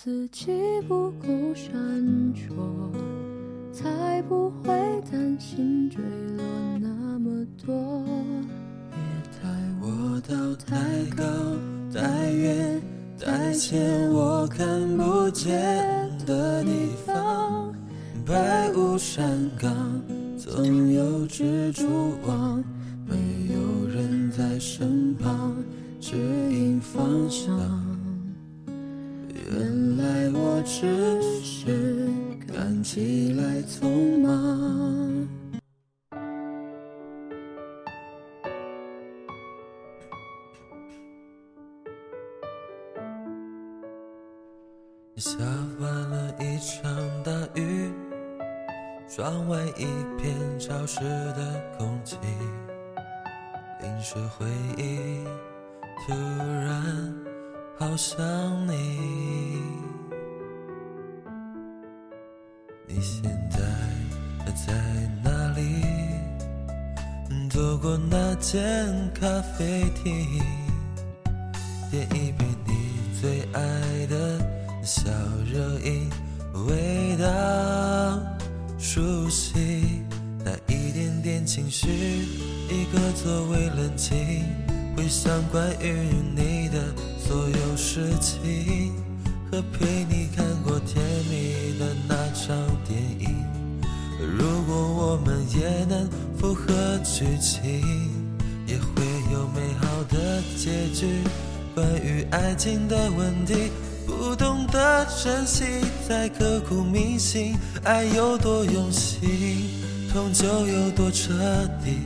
自己不够闪烁，才不会担心坠落那么多。别带我到太高、太远、太浅我看不见的地方。白雾山岗，总有蜘蛛网，没有人在身旁指引方向。只是看起来匆忙。间咖啡厅，电影苦铭心。爱有多用心，痛就有多彻底。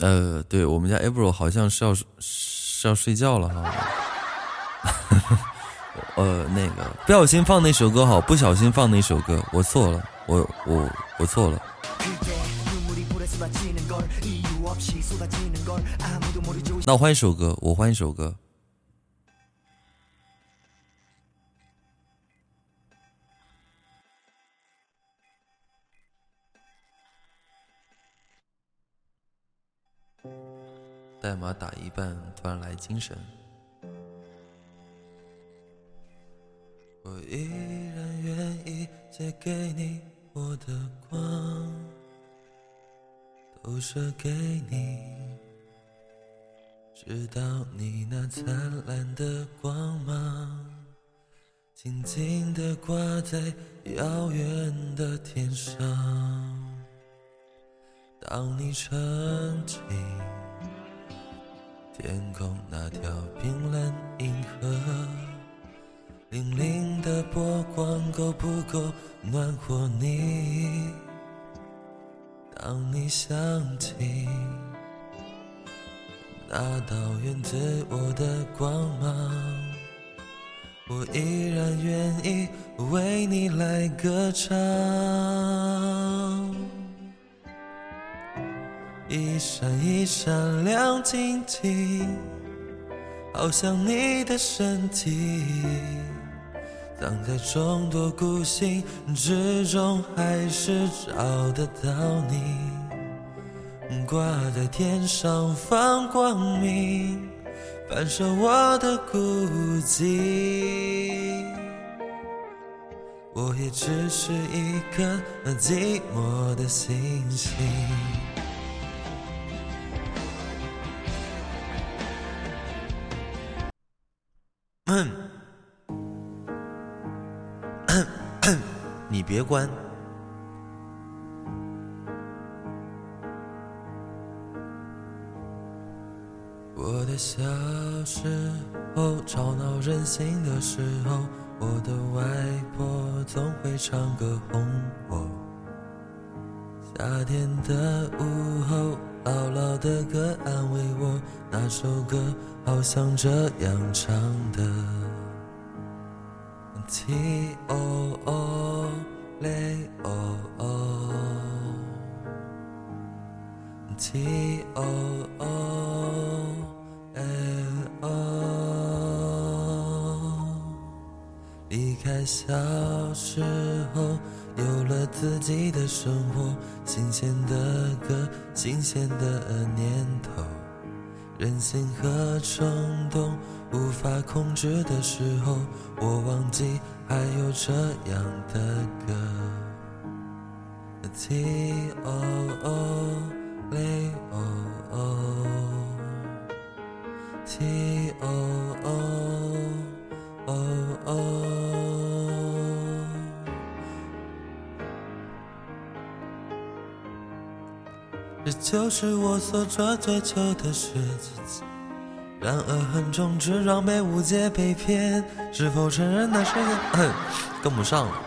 呃，对我们家 April 好像是要是要睡觉了哈。呃，那个不小心放那首歌好，不小心放那首歌，我错了，我我我错了。那我换一首歌，我换一首歌。代码打一半，突然来精神。我依然愿意借给你我的光，投射给你，直到你那灿烂的光芒，静静地挂在遥远的天上。当你沉静。天空那条冰冷银河。粼粼的波光够不够暖和你？当你想起那道源自我的光芒，我依然愿意为你来歌唱。一闪一闪亮晶晶，好像你的身体。藏在众多孤星之中，还是找得到你。挂在天上放光明，反射我的孤寂。我也只是一颗寂寞的星星。嗯。你别关。我的小时候，吵闹任性的时候，我的外婆总会唱歌哄我。夏天的午后，姥姥的歌安慰我，那首歌好像这样唱的。T O O L O O，T O O L O，离开小时候，有了自己的生活，新鲜的歌，新鲜的念头，任性和冲动。无法控制的时候，我忘记还有这样的歌。T O O L O O，T O O O O，这就是我所追求的是自己。然而横冲直撞，被误解被骗，是否承认那是个？跟不上了，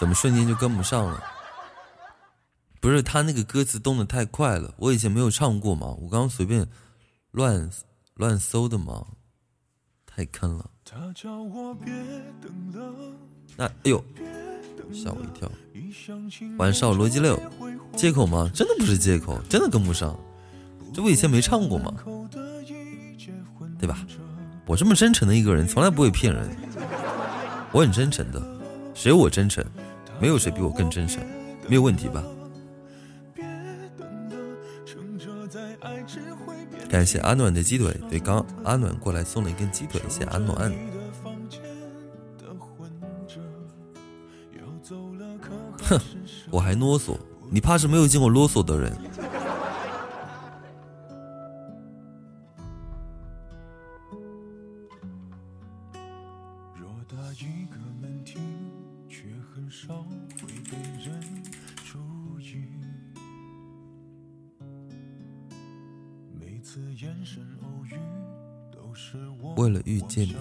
怎么瞬间就跟不上了？不是他那个歌词动的太快了，我以前没有唱过嘛，我刚刚随便乱乱搜的嘛，太坑了。那哎呦！吓我一跳！晚上逻辑六，借口吗？真的不是借口，真的跟不上。这不以前没唱过吗？对吧？我这么真诚的一个人，从来不会骗人。我很真诚的，谁我真诚？没有谁比我更真诚，没有问题吧？感谢阿暖的鸡腿，对，刚阿暖过来送了一根鸡腿，谢阿暖。哼，我还啰嗦，你怕是没有见过啰嗦的人。为了遇见你，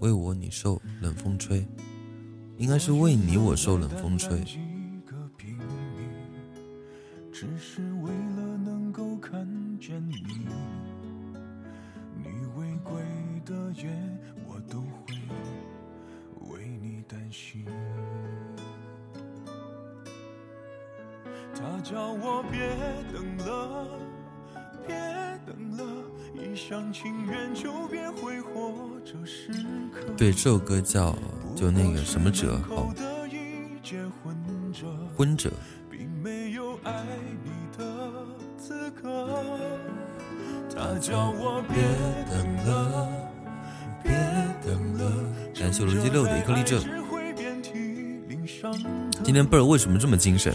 为我你受冷风吹。应该是为你我受冷风吹。他叫我别等了，别等了，一厢情愿就别挥霍这时刻。对，这首歌叫。就那个什么者哦，婚者。他叫我别等了，别等了。感谢罗辑六的一颗荔枝。今天贝儿为什么这么精神？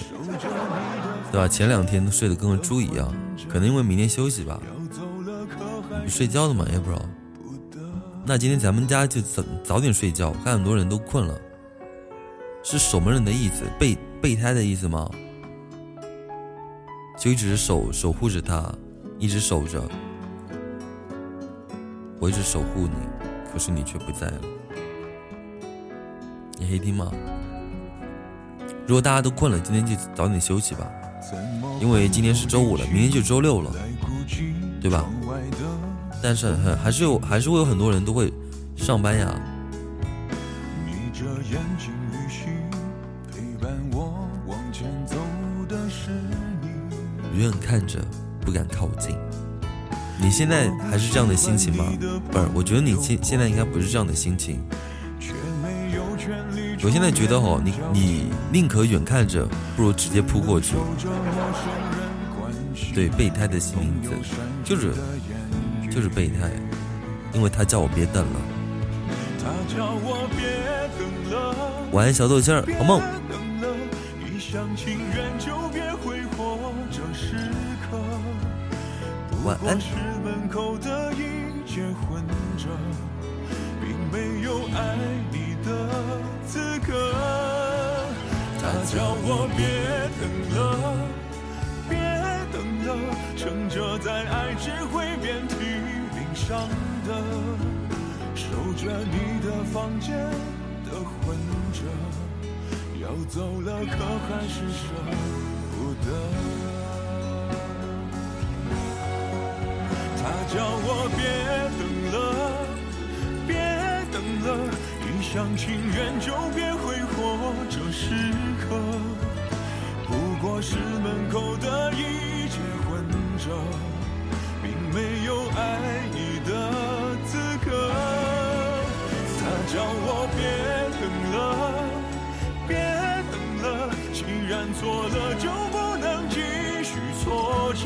对吧？前两天都睡得跟个猪一样，可能因为明天休息吧。你不睡觉的吗？也不知道。那今天咱们家就早早点睡觉，看很多人都困了。是守门人的意思，备备胎的意思吗？就一直守守护着他，一直守着。我一直守护你，可是你却不在了。你黑听吗？如果大家都困了，今天就早点休息吧，因为今天是周五了，明天就周六了，对吧？但是很还是有，还是会有很多人都会上班呀。远远看着，不敢靠近。你现在还是这样的心情吗？不是，我觉得你现现在应该不是这样的心情。我现在觉得哦，你你宁可远看着，不如直接扑过去。对，备胎的名字就是就是备胎，因为他叫我别等了。晚安，小豆心儿，好梦。晚安。他叫我别等了，别等了，撑着在爱只会遍体伤的，守着你的房间的混着，要走了可还是舍不得。他叫我别等了，别等了，一厢情愿就别挥霍这时刻。不过是门口的一切混着，并没有爱你的资格。他叫我别等了，别等了，既然错了就不能继续错着。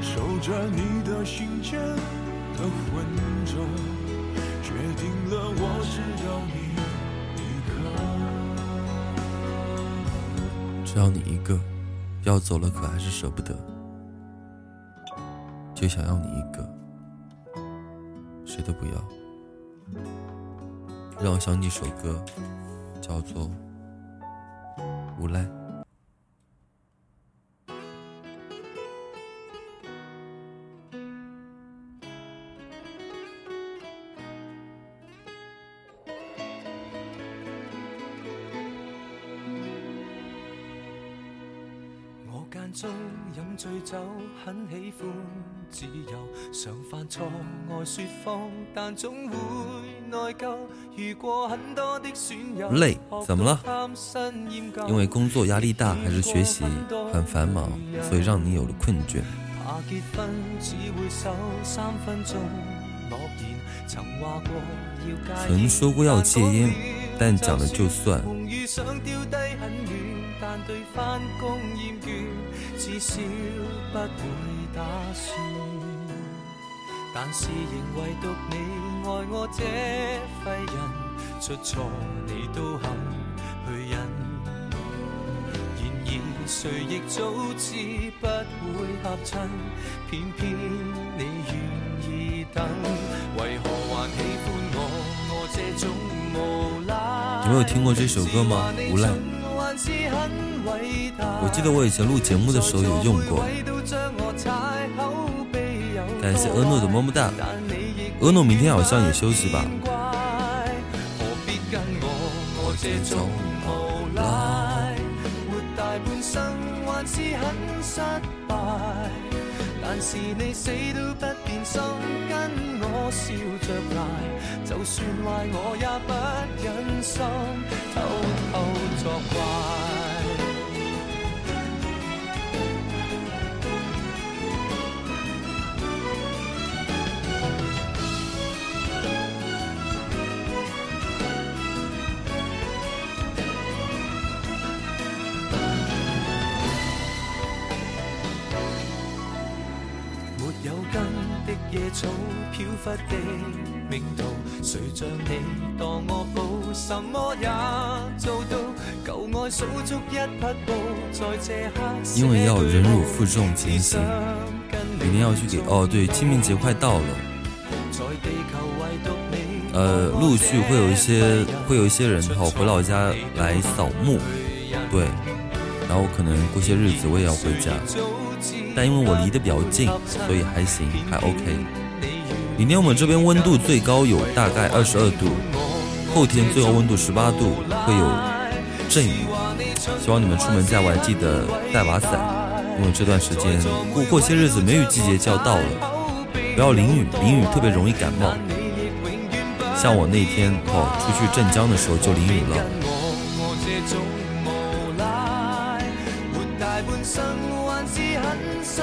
守着你的心间的混着，决定了我只要你一个，只要你一个，要走了可还是舍不得，就想要你一个，谁都不要。让我想起一首歌，叫做《无赖》。醉酒很喜欢自由，常犯错爱说谎，但总会内疚。遇过很多的损友，累，怎么了？因为工作压力大，还是学习很繁忙，所以让你有了困倦。怕结婚只会守三分钟诺言，曾话过要戒曾说过要戒烟，但讲了就算。但对翻工厌倦，至少不会打算。但是仍唯独你爱我这废人，出错你都肯去忍。然而谁亦早知不会合衬，偏偏你愿意等。为何还喜欢我？我这种无赖。有没有听过这首歌吗？无赖。我记得我以前录节目的时候有用过。感谢阿诺的么么哒，阿诺明天好像也休息吧。但是你死都不变心，跟我笑着挨，就算坏我也不忍心偷偷作怪。早飘忽的命途，谁像你当我宝，什么也做到，旧爱数足一匹布，在这刻。因为要忍辱负重前行，明天要去给哦，对，清明节快到了，呃，陆续会有一些会有一些人哈回老家来扫墓，对，然后可能过些日子我也要回家。但因为我离得比较近，所以还行，还 OK。明天我们这边温度最高有大概二十二度，后天最高温度十八度，会有阵雨。希望你们出门在外记得带把伞，因为这段时间过过些日子梅雨季节就要到了，不要淋雨，淋雨特别容易感冒。像我那天哦出去镇江的时候就淋雨了。是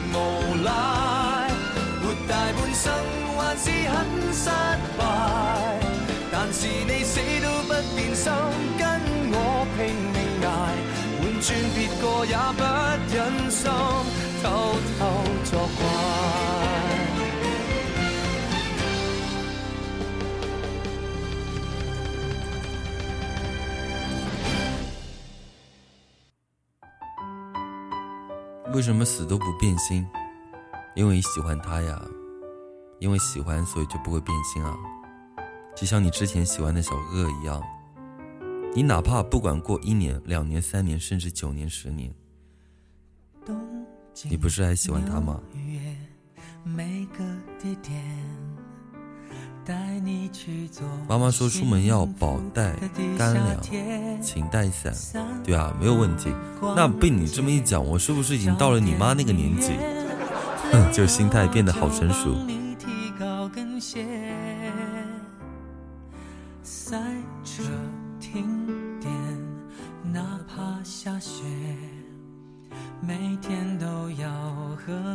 失败，但是你死都不变心，跟我拼命挨，换转别个也不忍心偷偷作怪。为什么死都不变心？因为喜欢他呀。因为喜欢，所以就不会变心啊，就像你之前喜欢的小哥哥一样，你哪怕不管过一年、两年、三年，甚至九年、十年，你不是还喜欢他吗？妈妈说出门要保带干粮，请带伞。对啊，没有问题。那被你这么一讲，我是不是已经到了你妈那个年纪？就心态变得好成熟。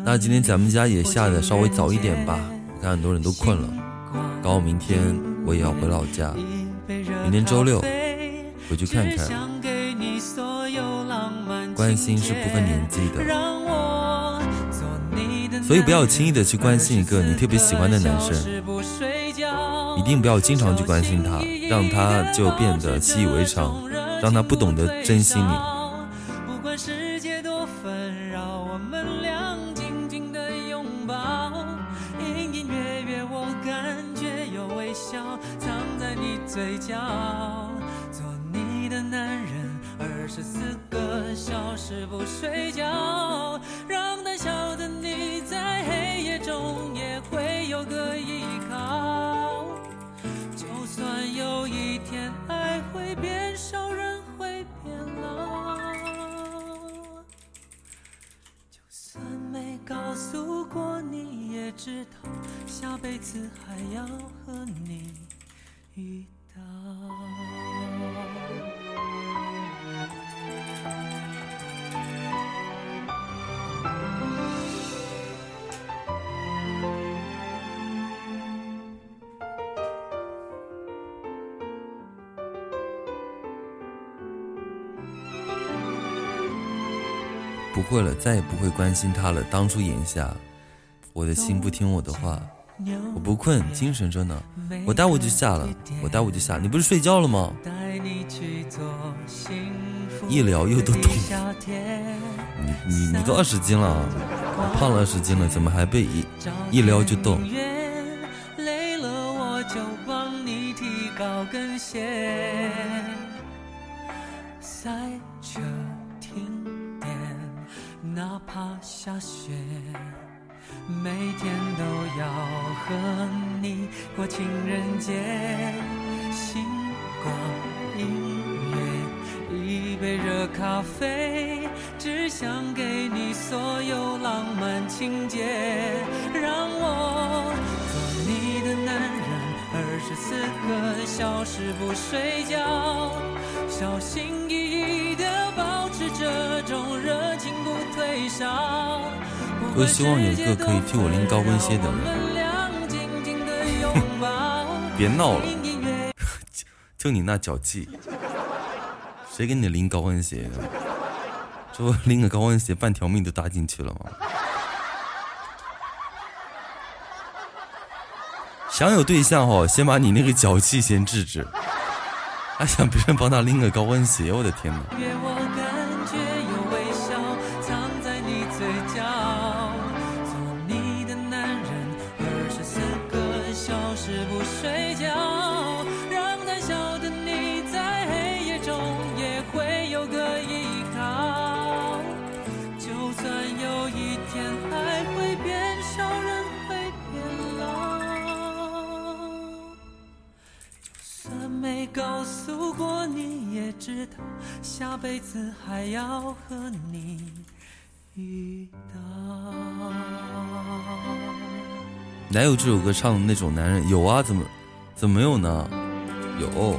那今天咱们家也下的稍微早一点吧，我看很多人都困了。刚好明天我也要回老家，明天周六回去看看。关心是不分年纪的，所以不要轻易的去关心一个你特别喜欢的男生，一定不要经常去关心他，让他就变得习以为常，让他不懂得珍惜你。知道下辈子还要和你遇到。不会了再也不会关心他了当初眼下我的心不听我的话，我不困，精神着呢。我待会就下了，我待会就下。你不是睡觉了吗？一聊又都懂。你你你都二十斤了，我胖了二十斤了，怎么还被一一撩就动？哪怕下雪，每天都要和你过情人节。星光、音乐，一杯热咖啡，只想给你所有浪漫情节，让我。时此刻消失不睡觉，小心翼翼地保持这种热情不退烧。我希望有一个可以替我拎高跟鞋的人。别闹了，就你那脚气，谁给你拎高跟鞋？这不拎个高跟鞋，半条命都搭进去了吗？想有对象哦，先把你那个脚气先治治。还想别人帮他拎个高跟鞋，我的天哪！告诉过你也知道，下辈子还要和你遇到。哪有这首歌唱的那种男人？有啊，怎么怎么没有呢？有。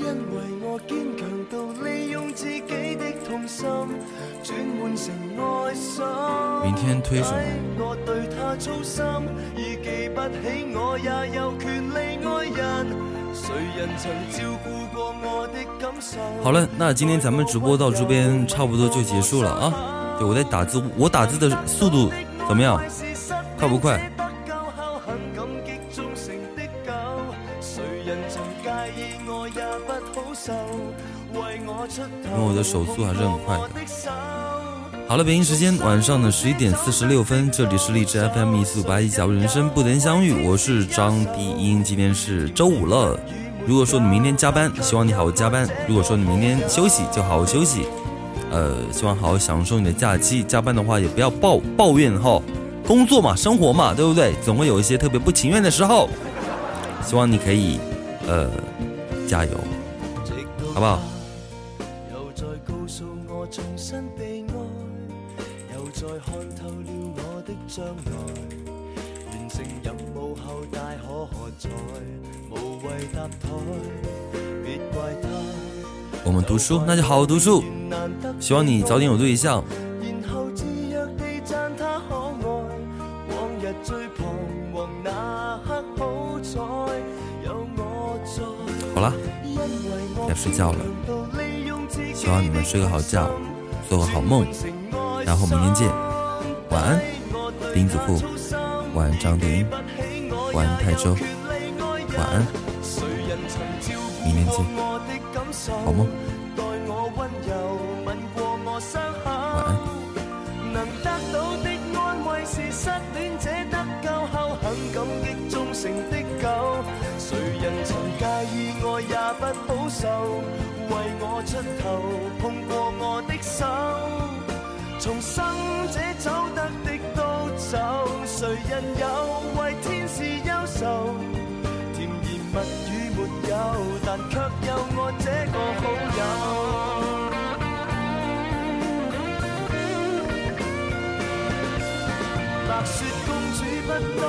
因为我坚强到利用自己的痛心转换成爱心。明天推什么？我对他操心，已记不起我也有权利爱人。谁人曾照顾过我的感受？好了，那今天咱们直播到这边差不多就结束了啊。对，我在打字，我打字的速度怎么样？快不快？我的手速还是很快的。好了，北京时间晚上的十一点四十六分，这里是荔枝 FM 一四五八一，假如人生不能相遇，我是张迪英，今天是周五了。如果说你明天加班，希望你好好加班；如果说你明天休息，就好好休息。呃，希望好好享受你的假期。加班的话也不要抱抱怨哈，工作嘛，生活嘛，对不对？总会有一些特别不情愿的时候。希望你可以，呃，加油，好不好？读书，那就好好读书。希望你早点有对象。好了，要睡觉了。希望你们睡个好觉，做个好梦。然后明天见，晚安，丁子户，晚安张丁，晚安泰州，晚安，明天见，好梦，生者走得的都走，谁人有为天使忧愁？甜言蜜语没有，但却有我这个好友。白雪公主不多，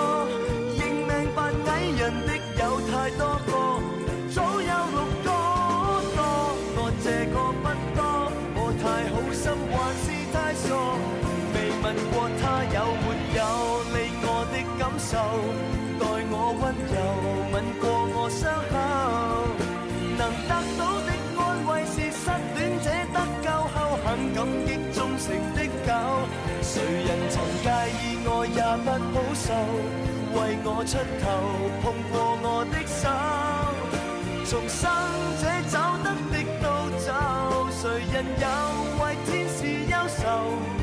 受，待我温柔吻过我伤口，能得到的安慰是失恋者得救后很感激忠诚的狗。谁人曾介意我也不好受，为我出头碰过我的手，重生者走得的都走，谁人有？